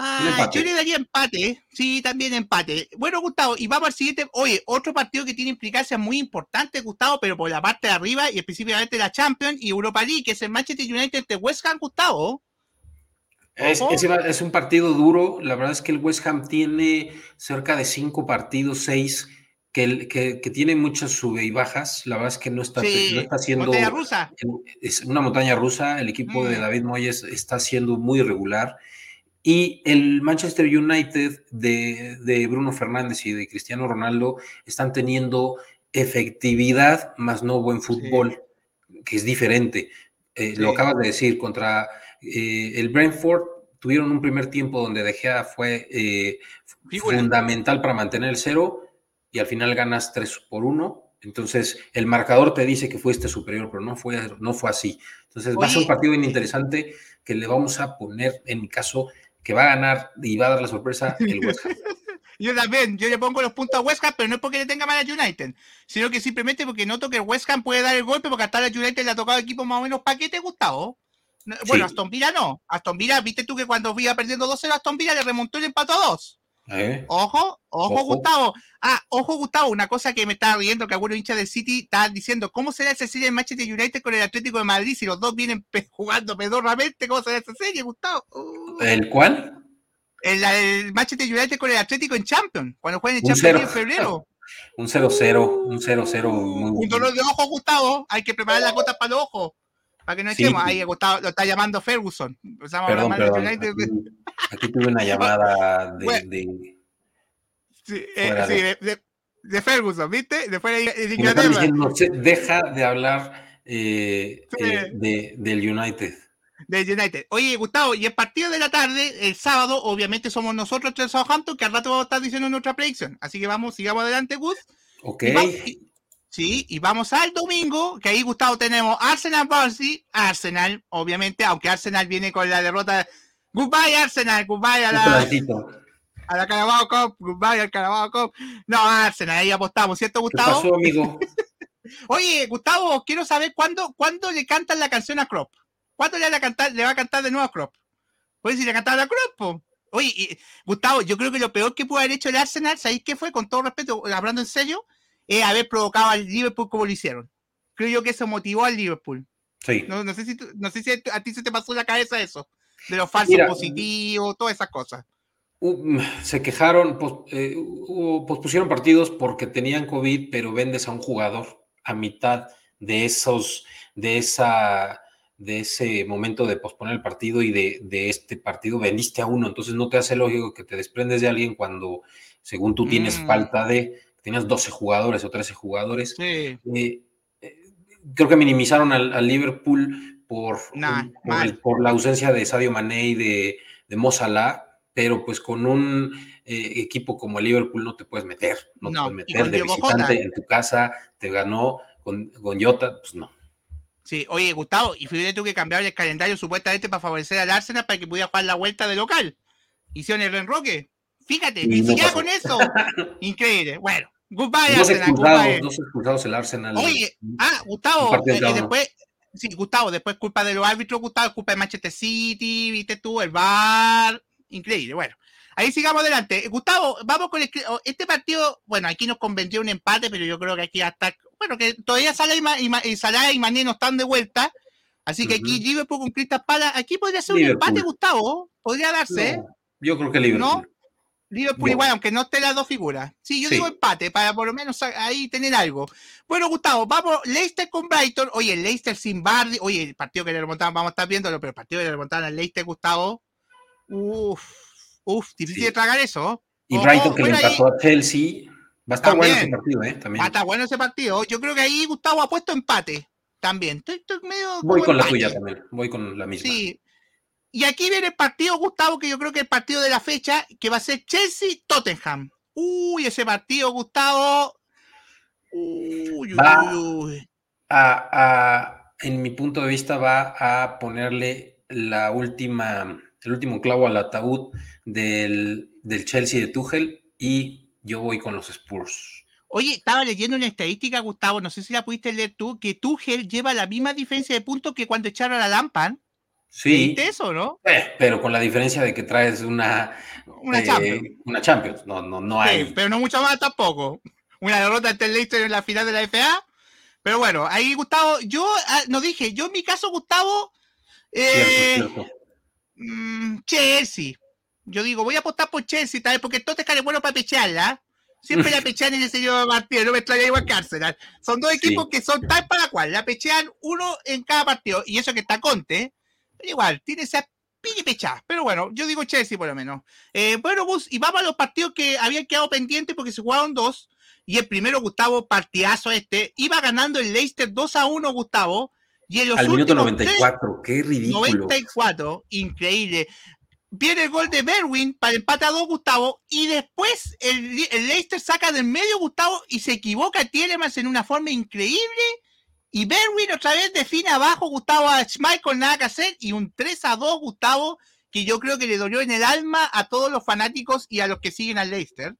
Ah, yo le daría empate, sí, también empate. Bueno, Gustavo, y vamos al siguiente. Oye, otro partido que tiene implicancias muy importantes, Gustavo, pero por la parte de arriba y específicamente la Champions y Europa League, que es el Manchester United de West Ham, Gustavo. Es, es, un partido duro. La verdad es que el West Ham tiene cerca de cinco partidos, seis, que, que, que tiene muchas sube y bajas. La verdad es que no está, no está haciendo. Montaña rusa. Es una montaña rusa. El equipo de mm. David Moyes está siendo muy irregular. Y el Manchester United de, Bruno Fernández y de Cristiano Ronaldo están teniendo efectividad, más no buen fútbol, que es diferente. Eh, lo acabas de decir, contra eh, el Brentford tuvieron un primer tiempo donde De Gea fue eh, fundamental para mantener el cero y al final ganas 3 por 1. Entonces, el marcador te dice que fuiste superior, pero no fue, no fue así. Entonces, va a ser un partido bien interesante que le vamos a poner, en mi caso, que va a ganar y va a dar la sorpresa el West Ham. yo también, yo le pongo los puntos a West Ham, pero no es porque le tenga mal a United, sino que simplemente porque noto que el West Ham puede dar el golpe porque hasta la United le ha tocado equipo más o menos paquete, Gustavo. Bueno, Aston Villa no. Aston Villa, viste tú que cuando iba perdiendo 2-0 Aston Villa le remontó el empate a 2. ¿Eh? Ojo, ojo, Gustavo. Ah, ojo, Gustavo, una cosa que me estaba riendo que algunos hinchas del City estaban diciendo, ¿cómo será esa serie de Manchester United con el Atlético de Madrid si los dos vienen jugando pedorramente? ¿Cómo será esa serie, Gustavo? Uh. ¿El cuál? El, el, Manchester United con el Atlético en Champions, cuando juegan en Champions en febrero. Un 0-0, un 0-0 Un dolor de ojo, Gustavo. Hay que preparar las gotas para los ojos. Para que no echemos. Ahí Gustavo lo está llamando Ferguson. Perdón, perdón. Aquí, tuve una llamada de. sí, eh, de, de, Ferguson, ¿viste? De fuera de, Inglaterra. deja de hablar eh, eh, de, del United. Del United. Oye, Gustavo, y el partido de la tarde, el sábado, obviamente somos nosotros tres Southampton, que al rato vamos a estar diciendo nuestra predicción. Así que vamos, sigamos adelante, Gus. Ok. Sí, y vamos al domingo, que ahí, Gustavo, tenemos Arsenal Barnsley, Arsenal, obviamente, aunque Arsenal viene con la derrota. Goodbye, Arsenal, goodbye a la, a la Carabao Cup, goodbye al Carabao Cup. No, Arsenal, ahí apostamos, ¿cierto, Gustavo? ¿Qué pasó, amigo? Oye, Gustavo, quiero saber cuándo, cuándo le cantan la canción a Crop. ¿Cuándo le va a cantar, le va a cantar de nuevo a Crop? Pues si le cantaba a Crop, Oye, Gustavo, yo creo que lo peor que pudo haber hecho el Arsenal, ¿sabéis qué fue? Con todo respeto, hablando en serio, es haber provocado al Liverpool como lo hicieron. Creo yo que eso motivó al Liverpool. Sí. No, sé, si, no sé si a ti se te pasó en la cabeza eso, de los falsos positivos, todas esas cosas. se quejaron, eh, pospusieron partidos porque tenían COVID, pero vendes a un jugador a mitad de esos, de esa, de ese momento de posponer el partido y de, de este partido vendiste a uno, entonces no te hace lógico que te desprendes de alguien cuando, según tú tienes mm. falta de, tienes 12 jugadores o 13 jugadores. Eh, eh, creo que minimizaron al, Liverpool por, por, la ausencia de Sadio Mané y de, de Mo pero pues con un eh, equipo como el Liverpool no te puedes meter, no, te puedes meter de visitante en tu casa, te ganó con, con Jota, pues no. Sí, oye, Gustavo, y fíjate tú que cambiaron el calendario supuestamente para favorecer al Arsenal para que pudiera jugar la vuelta de local. Hicieron el renroque. Fíjate, ni siquiera con eso. Increíble. Bueno, goodbye, dos Arsenal. Expulsados, dos expulsados el Arsenal. Oye, ah, Gustavo, eh, después, sí, Gustavo, después culpa de los árbitros, Gustavo, culpa de Manchester City, viste tú, el VAR. Increíble, bueno. Ahí sigamos adelante. Gustavo, vamos con oh, este partido. Bueno, aquí nos convenció un empate, pero yo creo que aquí hasta. Bueno, que todavía Salah y, y, Salah y Mané no están de vuelta. Así que aquí Liverpool con Cristas Pala. Aquí podría ser un empate, Gustavo. Podría darse. yo creo que Liverpool. ¿No? Liverpool igual, aunque no esté las dos figuras. Sí, yo digo empate, para por lo menos ahí tener algo. Bueno, Gustavo, vamos, Leicester con Brighton. Oye, Leicester sin Bardi. Oye, el partido que le remontaban, vamos a estar viéndolo, pero el partido que le remontaban al Leicester, Gustavo. Uff Uf, difícil de tragar eso. Y Brighton que le empató a Chelsea. Va a estar bueno ese partido, ¿eh? También. Va a estar bueno ese partido. Yo creo que ahí Gustavo ha puesto empate. También. Estoy, medio. Voy con la tuya también. Voy con la misma. Sí. Y aquí viene el partido, Gustavo, que yo creo que es el partido de la fecha, que va a ser Chelsea-Tottenham. Uy, ese partido, Gustavo. Uy, va uy, A, a, en mi punto de vista, va a ponerle la última el último clavo al ataúd del, Chelsea de Tuchel y yo voy con los Spurs. Oye, estaba leyendo una estadística, Gustavo, no sé si la pudiste leer tú, que Tuchel lleva la misma diferencia de puntos que cuando echaron a la Lampan. Sí. ¿Viste eso, no? Eh, pero con la diferencia de que traes una, una, Champions. una Champions. No, no, no hay. pero no mucho más tampoco. Una derrota ante el Leicester en la final de la FA. Pero bueno, ahí Gustavo, yo ah, no dije, yo en mi caso, Gustavo, eh, Mm, Chelsea. Yo digo, voy a apostar por Chelsea, tal vez, porque entonces es bueno para pecharla. Siempre la pechean en ese señor partido, no me extraña igual que Arsenal. Son dos equipos que son tal para cual, la pechean uno en cada partido. Y eso que está Conte, igual, tiene esa pechada. Pero bueno, yo digo Chelsea por lo menos. Eh, bueno, Gus, y vamos a los partidos que habían quedado pendientes porque se jugaron dos. Y el primero, Gustavo, partidazo este. Iba ganando el Leicester 2 a 1, Gustavo. Y en los Al minuto 94, qué ridículo. 94, increíble. Viene el gol de Berwin para el empate a dos, Gustavo, y después el, Leicester saca del medio, Gustavo, y se equivoca Tielemans en una forma increíble. Y Berwin otra vez define abajo, Gustavo, a Schmeichel nada que hacer, y un 3 a 2, Gustavo, que yo creo que le dolió en el alma a todos los fanáticos y a los que siguen al Leicester.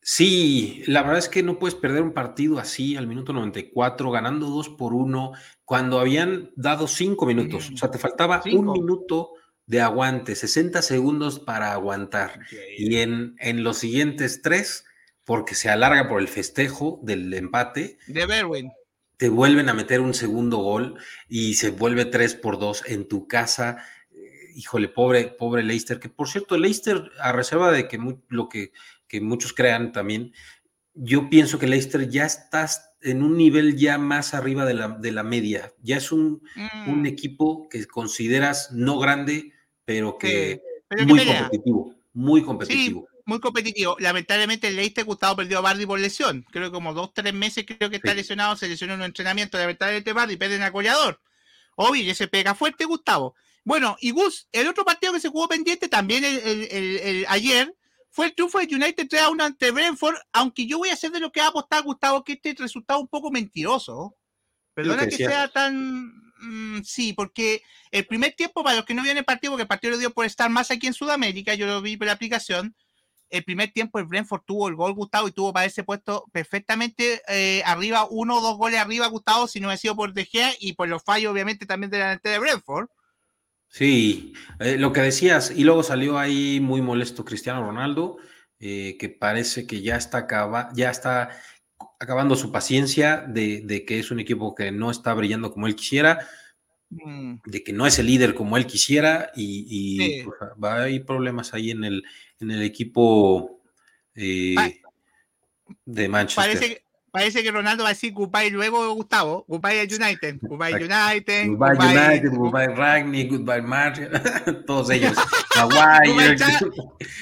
Sí, la verdad es que no puedes perder un partido así al minuto 94, ganando 2 por 1, cuando habían dado 5 minutos. O sea, te faltaba un minuto de aguante, 60 segundos para aguantar. Y en, en los siguientes tres, porque se alarga por el festejo del empate. De Berwin. Te vuelven a meter un segundo gol y se vuelve 3 por 2 en tu casa. Eh, híjole, pobre, pobre Leicester, que por cierto, Leicester, a reserva de que lo que que muchos crean también, yo pienso que Leicester ya está en un nivel ya más arriba de la, de la media. Ya es un, un, mm. equipo que consideras no grande, pero que muy competitivo. Muy competitivo. Sí, muy competitivo. Lamentablemente el Leicester Gustavo perdió a Bardi por lesión. Creo que como dos, tres meses creo que está lesionado, se lesionó en un entrenamiento. Lamentablemente Bardi pierde en el collador. Obvio, y se pega fuerte Gustavo. Bueno, y Gus, el otro partido que se jugó pendiente también el, el, el, ayer fue el triunfo de United 3 a 1 ante Brentford, aunque yo voy a hacer de lo que ha apostado Gustavo, que este resultado un poco mentiroso. Perdona que, sea tan... Mm, sí, porque el primer tiempo, para los que no vieron el partido, porque el partido lo dio por estar más aquí en Sudamérica, yo lo vi por la aplicación, el primer tiempo el Brentford tuvo el gol Gustavo y tuvo para ese puesto perfectamente eh, arriba, uno o dos goles arriba Gustavo, si no ha sido por De Gea y por los fallos obviamente también de la de Brentford. Sí, eh, lo que decías, y luego salió ahí muy molesto Cristiano Ronaldo, eh, que parece que ya está, acaba, ya está acabando su paciencia de, que es un equipo que no está brillando como él quisiera, mm. de que no es el líder como él quisiera, y, pues, va a haber problemas ahí en el, en el equipo eh, de Manchester. Parece, Parece que Ronaldo va a decir goodbye luego, Gustavo. Goodbye United. Goodbye United. Goodbye, United. Goodbye Ragni. Goodbye Martial. Todos ellos. Maguire.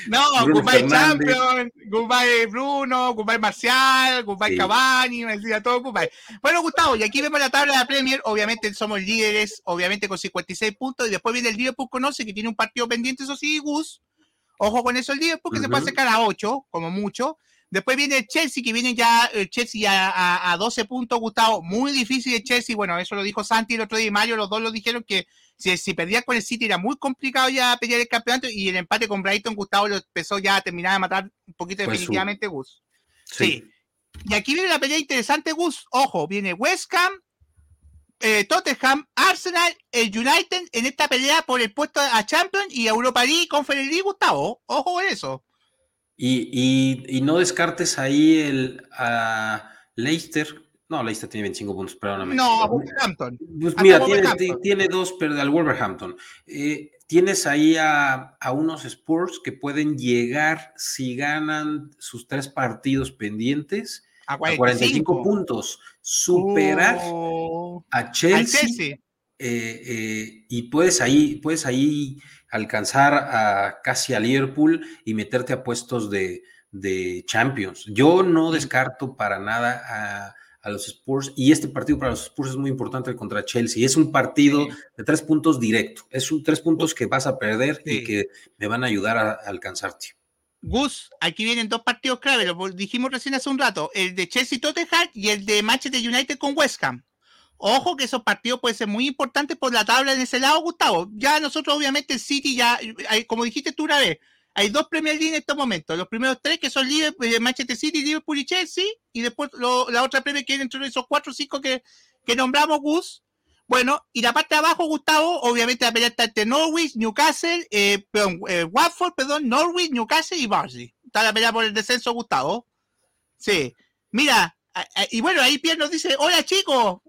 no, goodbye Champion. Goodbye Bruno. Goodbye Marcial. Goodbye Cavani. Me decía todo goodbye. Bueno, Gustavo, y aquí vemos la tabla de la Premier. Obviamente somos líderes, obviamente con 56 puntos. Y después viene el Liverpool conoce que tiene un partido pendiente, eso sí, Gus. Ojo con eso el Liverpool, que se puede sacar a 8, como mucho. Después viene el Chelsea, que viene ya el Chelsea a, a, 12 puntos, Gustavo. Muy difícil el Chelsea. Bueno, eso lo dijo Santi el otro día y Mario. Los dos lo dijeron que si, si perdía con el City era muy complicado ya pelear el campeonato. Y el empate con Brighton, Gustavo lo empezó ya a terminar de matar un poquito pues definitivamente, Gus. Sí. Y aquí viene la pelea interesante, Gus. Ojo, viene West Ham, eh, Tottenham, Arsenal, el United en esta pelea por el puesto a Champions y Europa League, Conference League, Gustavo. Ojo con eso. Y, no descartes ahí el a Leicester. No, Leicester tiene 25 puntos, perdóname. No, Wolverhampton. Pues mira, tiene, dos, pero al Wolverhampton. Eh, tienes ahí a, unos Spurs que pueden llegar si ganan sus tres partidos pendientes a 45, puntos. Superar oh. a Chelsea. Eh, eh, y puedes ahí, puedes ahí alcanzar a casi a Liverpool y meterte a puestos de, Champions. Yo no descarto para nada a, los Spurs y este partido para los Spurs es muy importante contra Chelsea. Es un partido de tres puntos directo. Es un tres puntos que vas a perder y que me van a ayudar a, alcanzarte. Gus, aquí vienen dos partidos clave, lo dijimos recién hace un rato, el de Chelsea Tottenham y el de Manchester United con West Ham. Ojo que esos partidos pueden ser muy importantes por la tabla de ese lado, Gustavo. Ya nosotros, obviamente, el City, ya, como dijiste tú una vez, hay dos Premier League en estos momentos. Los primeros tres que son Liverpool, eh, Manchester City, Liverpool y Chelsea. Y después la otra Premier que es entre esos cuatro o cinco que, que nombramos, Gus. Bueno, y la parte de abajo, Gustavo, obviamente la pelea está entre Norwich, Newcastle, eh, perdón, eh, Watford, perdón, Norwich, Newcastle y Barnsley. Está la pelea por el descenso, Gustavo. Sí. Mira, y bueno, ahí Pierre nos dice, hola chicos,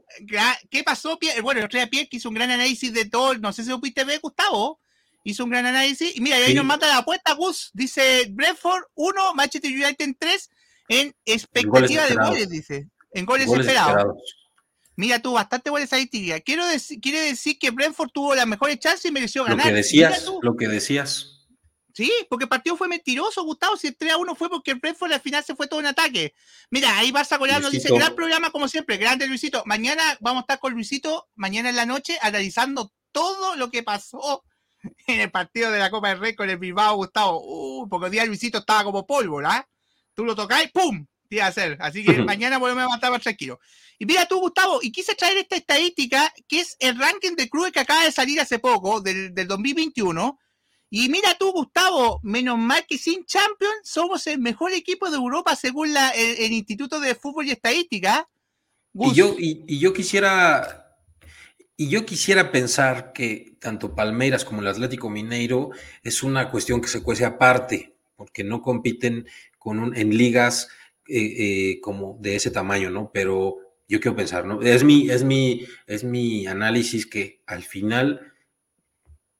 ¿qué pasó Pierre? Bueno, el otro día Pierre que hizo un gran análisis de todo, no sé si lo pudiste ver, Gustavo, hizo un gran análisis, y mira, ahí nos manda la apuesta, Gus, dice Brentford 1, Manchester United 3, en expectativa de goles, dice, en goles, esperados. Mira tú, bastante buena estadística. Quiero decir, quiere decir que Brentford tuvo la mejor chance y mereció ganar. Lo que decías, lo que decías. Sí, porque el partido fue mentiroso, Gustavo. Si el 3 a 1 fue porque el Brentford al final se fue todo en ataque. Mira, ahí Barça Goleado nos dice: gran programa, como siempre, grande Luisito. Mañana vamos a estar con Luisito, mañana en la noche, analizando todo lo que pasó en el partido de la Copa del Rey con el Bilbao, Gustavo. Uh, porque el día Luisito estaba como pólvora. Tú lo tocás y ¡pum! Te iba a hacer. Así que mañana volvemos a estar más tranquilo. Y mira tú, Gustavo, y quise traer esta estadística que es el ranking de clubes que acaba de salir hace poco, del, del 2021 y mira tú, Gustavo, menos mal que sin Champions somos el mejor equipo de Europa según la, el, Instituto de Fútbol y Estadística. Y yo, y, yo quisiera y yo quisiera pensar que tanto Palmeiras como el Atlético Mineiro es una cuestión que se cuece aparte, porque no compiten con un, en ligas eh, eh, como de ese tamaño, ¿no? Pero yo quiero pensar, ¿no? Es mi, es mi, es mi análisis que al final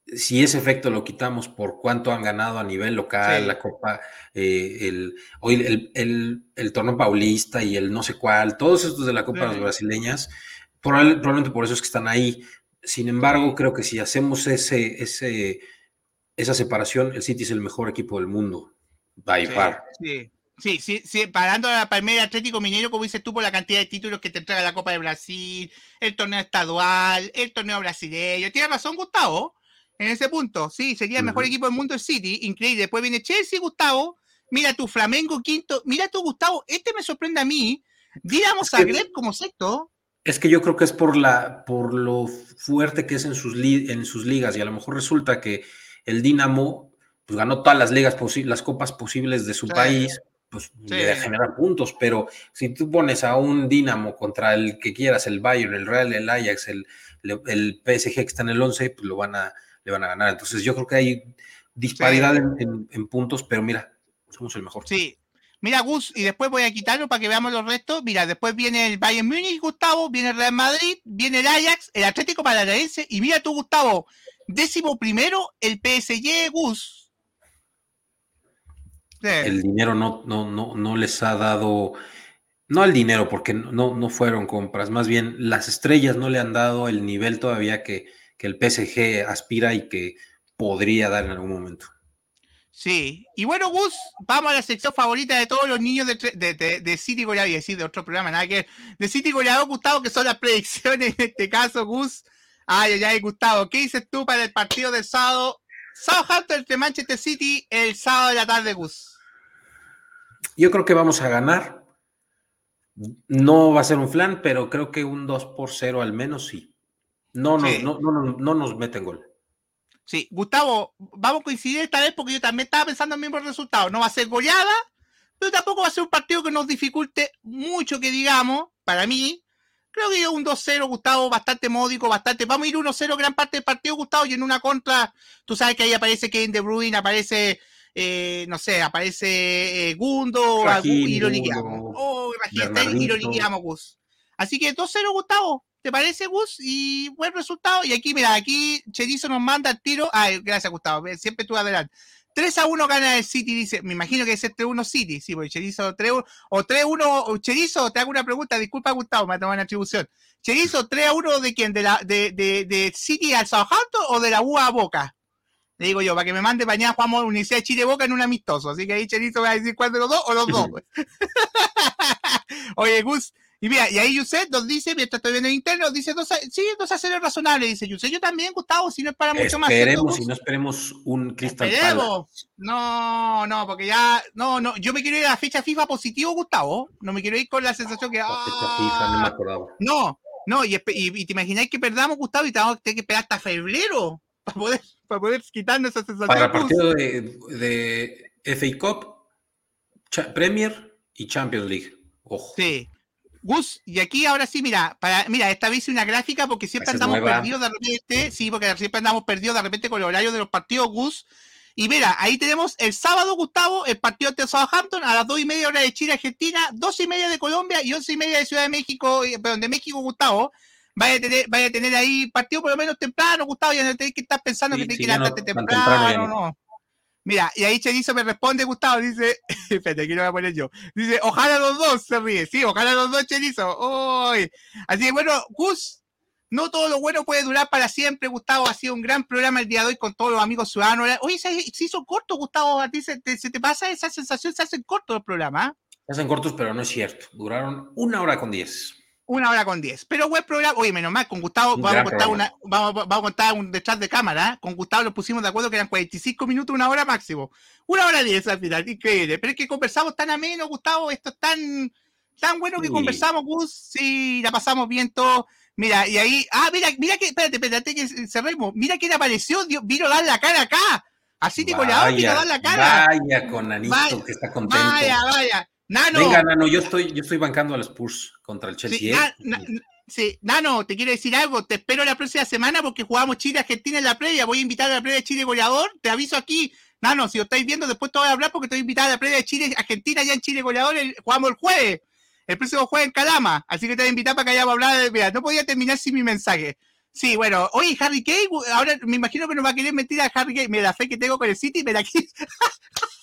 si ese efecto lo quitamos por cuánto han ganado a nivel local, la Copa, eh, el, hoy el, torneo paulista y el no sé cuál, todos estos de la Copa de las brasileñas, probablemente por eso es que están ahí. Sin embargo, creo que si hacemos ese, ese, esa separación, el City es el mejor equipo del mundo, by far. Sí. Sí, sí, sí, parando a la Palmera Atlético Minero, como dices tú, por la cantidad de títulos que te entrega la Copa de Brasil, el torneo estadual, el torneo brasileño. Tienes razón, Gustavo en ese punto. Sí, sería el mejor equipo del mundo el City, increíble. Después viene Chelsea, Gustavo, Mira tu Flamengo quinto. Mira tu Gustavo, este me sorprende a mí. Digamos a Greb como sexto. Es que yo creo que es por la por lo fuerte que es en sus, en sus ligas y a lo mejor resulta que el Dinamo pues, ganó todas las ligas las copas posibles de su país, pues le genera puntos, pero si tú pones a un Dinamo contra el que quieras, el Bayern, el Real, el Ajax, el, el PSG que está en el 11, pues lo van a, le van a ganar. Entonces yo creo que hay disparidad en, en puntos, pero mira, somos el mejor. Sí, Mira, Gus, y después voy a quitarlo para que veamos los restos. Mira, después viene el Bayern Múnich, Gustavo, viene el Real Madrid, viene el Ajax, el Atlético Paranaense, y mira tú, Gustavo, décimo primero, el PSG, Gus. El dinero no, no, no, no les ha dado, no el dinero, porque no, no fueron compras, más bien las estrellas no le han dado el nivel todavía que, que el PSG aspira y que podría dar en algún momento. Sí, y bueno, Gus, vamos a la sección favorita de todos los niños de, de, de, City Goleador, y decir de otro programa, nada que de City Goleador, Gustavo, que son las predicciones en este caso, Gus. Ay, ay, ay, Gustavo, ¿qué dices tú para el partido del sábado? Southampton entre Manchester City el sábado de la tarde, Gus. Yo creo que vamos a ganar. No va a ser un flan, pero creo que un 2 por 0 al menos sí. No, no, no, no, no, no nos meten gol. Sí, Gustavo, vamos a coincidir esta vez porque yo también estaba pensando en el mismo resultado. No va a ser goleada, pero tampoco va a ser un partido que nos dificulte mucho, que digamos, para mí. Creo que un 2-0, Gustavo, bastante módico, bastante. Vamos a ir 1-0 gran parte del partido, Gustavo, y en una contra, tú sabes que ahí aparece Kevin De Bruyne, aparece, eh, no sé, aparece eh, Gundo, y lo liquidamos. Oh, y lo liquidamos, Gus. Así que 2-0, Gustavo. ¿Te parece, Gus? Y buen resultado. Y aquí, mira, aquí Cherizo nos manda el tiro. Ay, gracias, Gustavo. Siempre tú adelante. 3 a 1 gana el City, dice. Me imagino que es 3 1 City. Sí, porque Cherizo 3 1. O 3 1. Cherizo, te hago una pregunta. Disculpa, Gustavo, me ha tomado una atribución. Cherizo, 3 a 1 de quién? ¿De, la, de, de, de City al Southampton o de la U a Boca? Le digo yo, para que me mande mañana jugamos Universidad de Chile Boca en un amistoso. Así que ahí Cherizo va a decir cuál de los dos o los dos. Oye, Gus, y mira, y ahí Yuset nos dice, mientras estoy viendo el interno, dice, dos a, sí, dos a cero razonable, dice Yuset. Yo también, Gustavo, si no es para mucho más. Esperemos, si no esperemos un Crystal Palace. No, no, porque ya, no, no, yo me quiero ir a la fecha FIFA positivo, Gustavo. No me quiero ir con la sensación que. La fecha FIFA, no me ah, acordaba. No, no, y, y, te imagináis que perdamos, Gustavo, y tenemos que esperar hasta febrero para poder, para poder quitarnos esa sensación. Para partido de, de FA Cup, Premier y Champions League. Ojo. Sí. Gus, y aquí ahora sí, mira, para, mira, esta vez una gráfica porque siempre andamos perdidos de repente, sí, porque siempre andamos perdidos de repente con el horario de los partidos, Gus. Y mira, ahí tenemos el sábado, Gustavo, el partido de Southampton a las dos y media hora de Chile, Argentina, dos y media de Colombia y once y media de Ciudad de México, perdón, de México, Gustavo. Vaya a tener, vaya a tener ahí partido por lo menos temprano, Gustavo, ya no tenés que estar pensando que tenés que ir a temprano, temprano no. Mira, y ahí Cherizo me responde, Gustavo, dice, espérate, aquí lo voy a poner yo. Dice, ojalá los dos se ríe. Sí, ojalá los dos, Cherizo. Uy. Así que bueno, Gus, no todo lo bueno puede durar para siempre, Gustavo. Ha sido un gran programa el día de hoy con todos los amigos ciudadanos. Oye, se, hizo corto, Gustavo. ¿A ti se te, pasa esa sensación? Se hacen cortos los programas. ¿ah? Se hacen cortos, pero no es cierto. Duraron una hora con diez. Una hora con diez. Pero buen programa. Oye, menos mal, con Gustavo vamos a, contar una, vamos, a contar un detrás de cámara. ¿eh? Con Gustavo lo pusimos de acuerdo que eran 45 minutos, una hora máximo. Una hora diez al final, increíble. Pero es que conversamos tan ameno, Gustavo. Esto es tan, tan bueno que conversamos, Gus. Sí, la pasamos bien todo. Mira, y ahí. Ah, mira, mira que. Espérate, espérate que cerremos. Mira quién apareció. vino a dar la cara acá. Así tipo le vino a dar la cara. Vaya con Anito que está contento. Vaya, vaya. Nano. Venga, Nano, yo estoy, yo estoy bancando a los Spurs contra el Chelsea. Sí, ¿eh? Nano, te quiero decir algo. Te espero la próxima semana porque jugamos Chile-Argentina en la previa. Voy a invitar a la previa de Chile goleador. Te aviso aquí. Nano, si lo estáis viendo, después te voy a hablar porque te voy a la previa de Chile-Argentina ya en Chile goleador. jugamos el jueves. El próximo jueves en Calama. Así que te voy a invitar para que hayamos hablado de. Mira, no podía terminar sin mi mensaje. Sí, bueno, oye, Harry Kane, ahora me imagino que nos va a querer meter a Harry Kane. Mira, la fe que tengo con el City, mira aquí.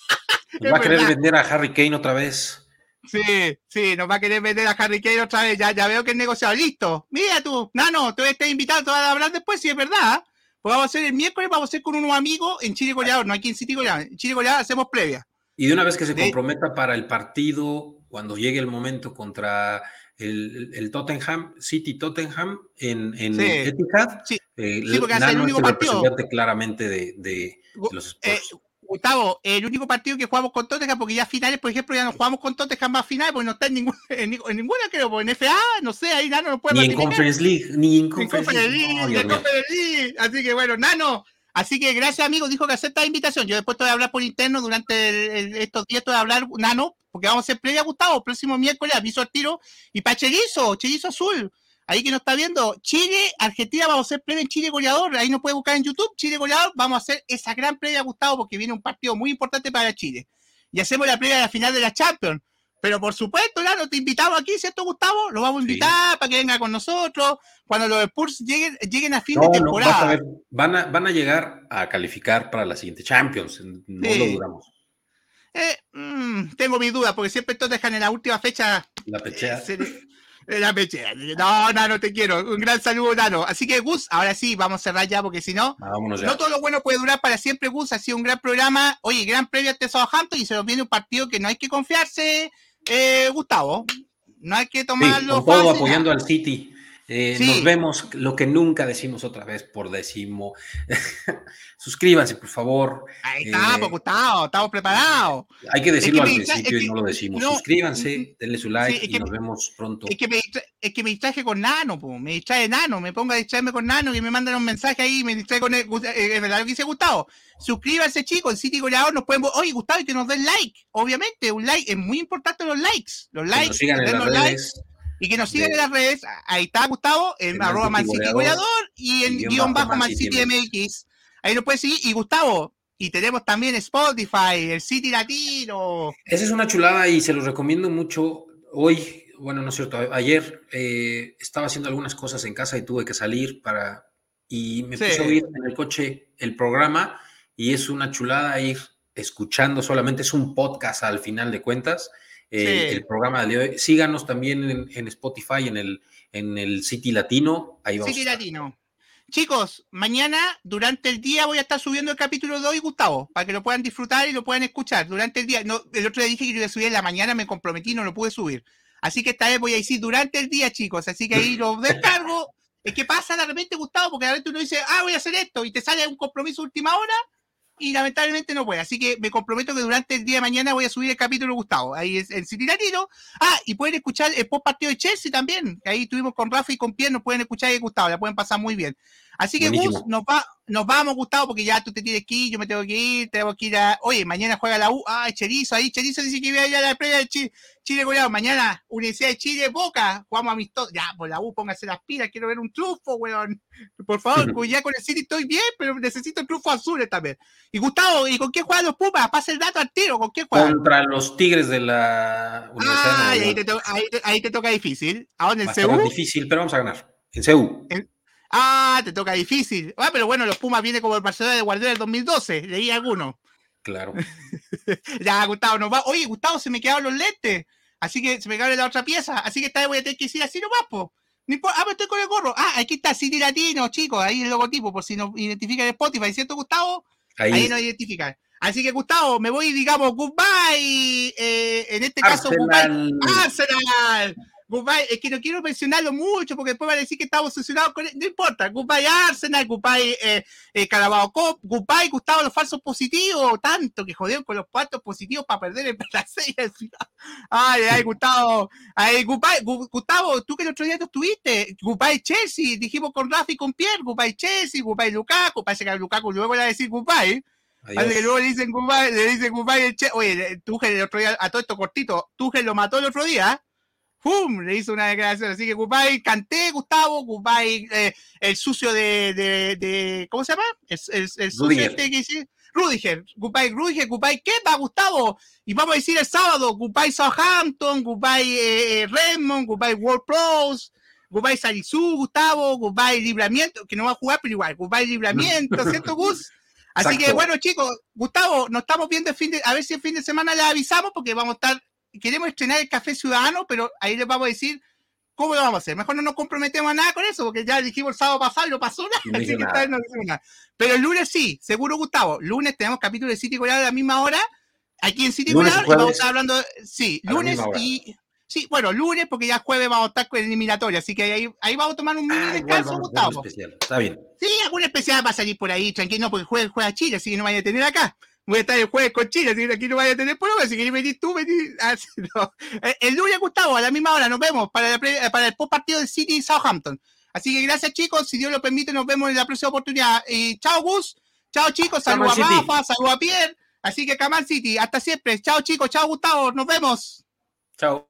Nos va a querer vender a Harry Kane otra vez. Sí, sí, nos va a querer vender a Harry Kane otra vez. Ya, ya veo que el negociado. Listo. Mira tú, Nano, voy a invitado a hablar después, si es verdad. Pues vamos a hacer el miércoles, vamos a hacer con unos amigos en Chile Goleador, no aquí en City Goleador. En Chile Goleador hacemos previa. Y de una vez que se comprometa para el partido, cuando llegue el momento contra el, Tottenham, City Tottenham en, en Etihad, sí. Eh, sí porque hace el único partido. claramente de, de, los eh, Gustavo, el único partido que jugamos con Tottenham, porque ya finales, por ejemplo, ya no jugamos con Tottenham más finales, porque no está en, ningún, en, ninguna, creo, pues en FA, no sé, ahí Nano no puede Ni en Conference League, ni en Conference, League. Ni en Conference League. Así que bueno, Nano, así que gracias, amigo, dijo que acepta la invitación. Yo después te voy a hablar por interno durante estos días, te voy a hablar, Nano, porque vamos a hacer previa, Gustavo, próximo miércoles, aviso al tiro, y para Cherizo, Cherizo Azul ahí que nos está viendo, Chile, Argentina, vamos a hacer previa en Chile goleador, ahí nos puede buscar en YouTube, Chile goleador, vamos a hacer esa gran previa, Gustavo, porque viene un partido muy importante para Chile. Y hacemos la previa de la final de la Champions. Pero por supuesto, claro, te invitamos aquí, ¿cierto, Gustavo? Lo vamos a invitar para que venga con nosotros. Cuando los Spurs lleguen, lleguen a fin de temporada. van, a, van a llegar a calificar para la siguiente Champions. No lo dudamos. Eh, mm, tengo mis dudas, porque siempre todos dejan en la última fecha. La fecha. Eh, la No, no, no te quiero. Un gran saludo, Nano. Así que, Gus, ahora sí, vamos a cerrar ya, porque si no, no todo lo bueno puede durar para siempre, Gus. Ha sido un gran programa. Oye, gran previo a Southampton y se nos viene un partido que no hay que confiarse, eh, Gustavo. No hay que tomarlo. Sí, todo apoyando al City. Eh, nos vemos, lo que nunca decimos otra vez por decimo. Suscríbanse, por favor. Ahí está, eh, Gustavo, estamos preparados. Hay que decirlo al principio y no lo decimos. Suscríbanse, denle su like y nos vemos pronto. Es que, me, es que me distraje con Nano, me distrae Nano, me pongo a distraerme con Nano y me mandan un mensaje ahí me distrae con el, eh, verdad lo que dice Gustavo. Suscríbanse, chicos, en City Goleador nos pueden. Oye, Gustavo, y que nos den like. Obviamente, un like, es muy importante los likes. Los likes, nos sigan en las redes. Y que nos sigan en las redes. Ahí está Gustavo, en arroba Mancity Goleador y en guion bajo Mancity MX. Ahí nos puedes seguir. Y Gustavo, y tenemos también Spotify, el City Latino. Esa es una chulada y se los recomiendo mucho. Hoy, bueno, no es cierto, ayer eh, estaba haciendo algunas cosas en casa y tuve que salir para. Y me puse a oír en el coche el programa y es una chulada ir escuchando solamente. Es un podcast al final de cuentas el programa de hoy. Síganos también en, Spotify, en el, en el City Latino. Ahí vamos. City Latino. Chicos, mañana durante el día voy a estar subiendo el capítulo de hoy, Gustavo, para que lo puedan disfrutar y lo puedan escuchar. Durante el día, no, el otro día dije que iba a subir en la mañana, me comprometí, no lo pude subir. Así que esta vez voy a decir durante el día, chicos. Así que ahí lo descargo. es que pasa de repente, Gustavo, porque de repente uno dice, ah, voy a hacer esto, y te sale un compromiso última hora, y lamentablemente no puede. Así que me comprometo que durante el día de mañana voy a subir el capítulo Gustavo. Ahí es el City Latino. Ah, y pueden escuchar el post partido de Chelsea también. Ahí estuvimos con Rafa y con Pierre, nos pueden escuchar y Gustavo, la pueden pasar muy bien. Así que Gus, nos, va, nos vamos, Gustavo, porque ya tú te tienes que ir, yo me tengo que ir, tengo que ir a. Oye, mañana juega la U. Ah, Cherizo, ahí Cherizo dice que iba a ir a la playa de Chile, Chile goleado. Mañana, Universidad de Chile, Boca, jugamos amistoso. Ya, por la U, póngase las pilas, quiero ver un trufo, weón. Por favor, pues ya con el City estoy bien, pero necesito trufo azules también. Y Gustavo, ¿y con qué juegan los Pumas? Pasa el dato al tiro, ¿con qué juegan? Contra los Tigres de la Universidad. Ah, ahí, te ahí, te toca difícil. ¿A dónde? ¿En Seúl? difícil, pero vamos a ganar. En Seúl. Ah, te toca difícil. Ah, pero bueno, los Pumas vienen como el Barcelona de Guardiola del 2012. Leí alguno. Claro. ya, Gustavo, nos va. Oye, Gustavo, se me quedaron los lentes. Así que se me quedaron la otra pieza. Así que esta vez voy a tener que decir así nomás, po. No importa. Ah, pero estoy con el gorro. Ah, aquí está City Latino, chicos. Ahí el logotipo, por si nos identifican en Spotify, ¿cierto, Gustavo? Ahí, ahí nos identifican. Así que, Gustavo, me voy, digamos, goodbye. Eh, en este caso, goodbye. Arsenal es que no quiero mencionarlo mucho porque después va a decir que estamos obsesionados con él. No importa. Goodbye Arsenal, goodbye eh, eh, Carabao Cop, goodbye Gustavo los falsos positivos. Tanto que jodieron con los falsos positivos para perder el la Ay, ay, Gustavo. Ay, goodbye, Gustavo, tú que el otro día no estuviste. Goodbye Chelsea. Dijimos con Rafi y con Pierre. Goodbye Chelsea, goodbye Lukaku. Parece que Lukaku luego le va a decir goodbye. Parece que luego le dicen goodbye, le dicen goodbye el Oye, Tuchel el otro día, a todo esto cortito, Tuchel lo mató el otro día. ¡Pum! Le hizo una declaración. Así que Gupay, canté, Gustavo, Gupay, eh, el sucio de, de, de, ¿Cómo se llama? El, el, el sucio este que. Rudiger, Gupay, Rudiger, ¿qué va, Gustavo? Y vamos a decir el sábado, Gupay Southampton, Gupay eh, eh, Redmond, Gupay World Pros, Gupay Sarizú, Gustavo, Gupay Libramiento, que no va a jugar, pero igual, Gupay Libramiento, ¿cierto, Gus? Así que bueno, chicos, Gustavo, nos estamos viendo el fin de, a ver si el fin de semana le avisamos porque vamos a estar queremos estrenar el Café Ciudadano, pero ahí les vamos a decir cómo lo vamos a hacer. Mejor no nos comprometemos a nada con eso, porque ya dijimos el sábado pasado y no pasó nada. así que no nada. Pero el lunes sí, seguro, Gustavo. Lunes tenemos capítulo de City Coreano a la misma hora, aquí en City Coreano, y vamos a estar hablando, sí, lunes y... Sí, bueno, lunes, porque ya jueves vamos a estar con el eliminatorio, así que ahí, ahí vamos a tomar un mini ah, descanso, Gustavo. Especial. Está bien. Sí, algún especial va a salir por ahí, tranquilo, porque juega, juega Chile, así que no vaya a tener acá. Voy a estar el jueves con Chile, así que aquí no vaya a tener problema, si quieres venir tú, venir, ah, no. Eh, El lunes, Gustavo, a la misma hora, nos vemos para, la pre- para el post partido de City y Southampton. Así que gracias, chicos, si Dios lo permite, nos vemos en la próxima oportunidad. Y chao, Gus, chao, chicos, saludos a. Rafa, saludos a Pierre, así que Kamal City, hasta siempre, chao, chicos, chao, Gustavo, nos vemos. Chao.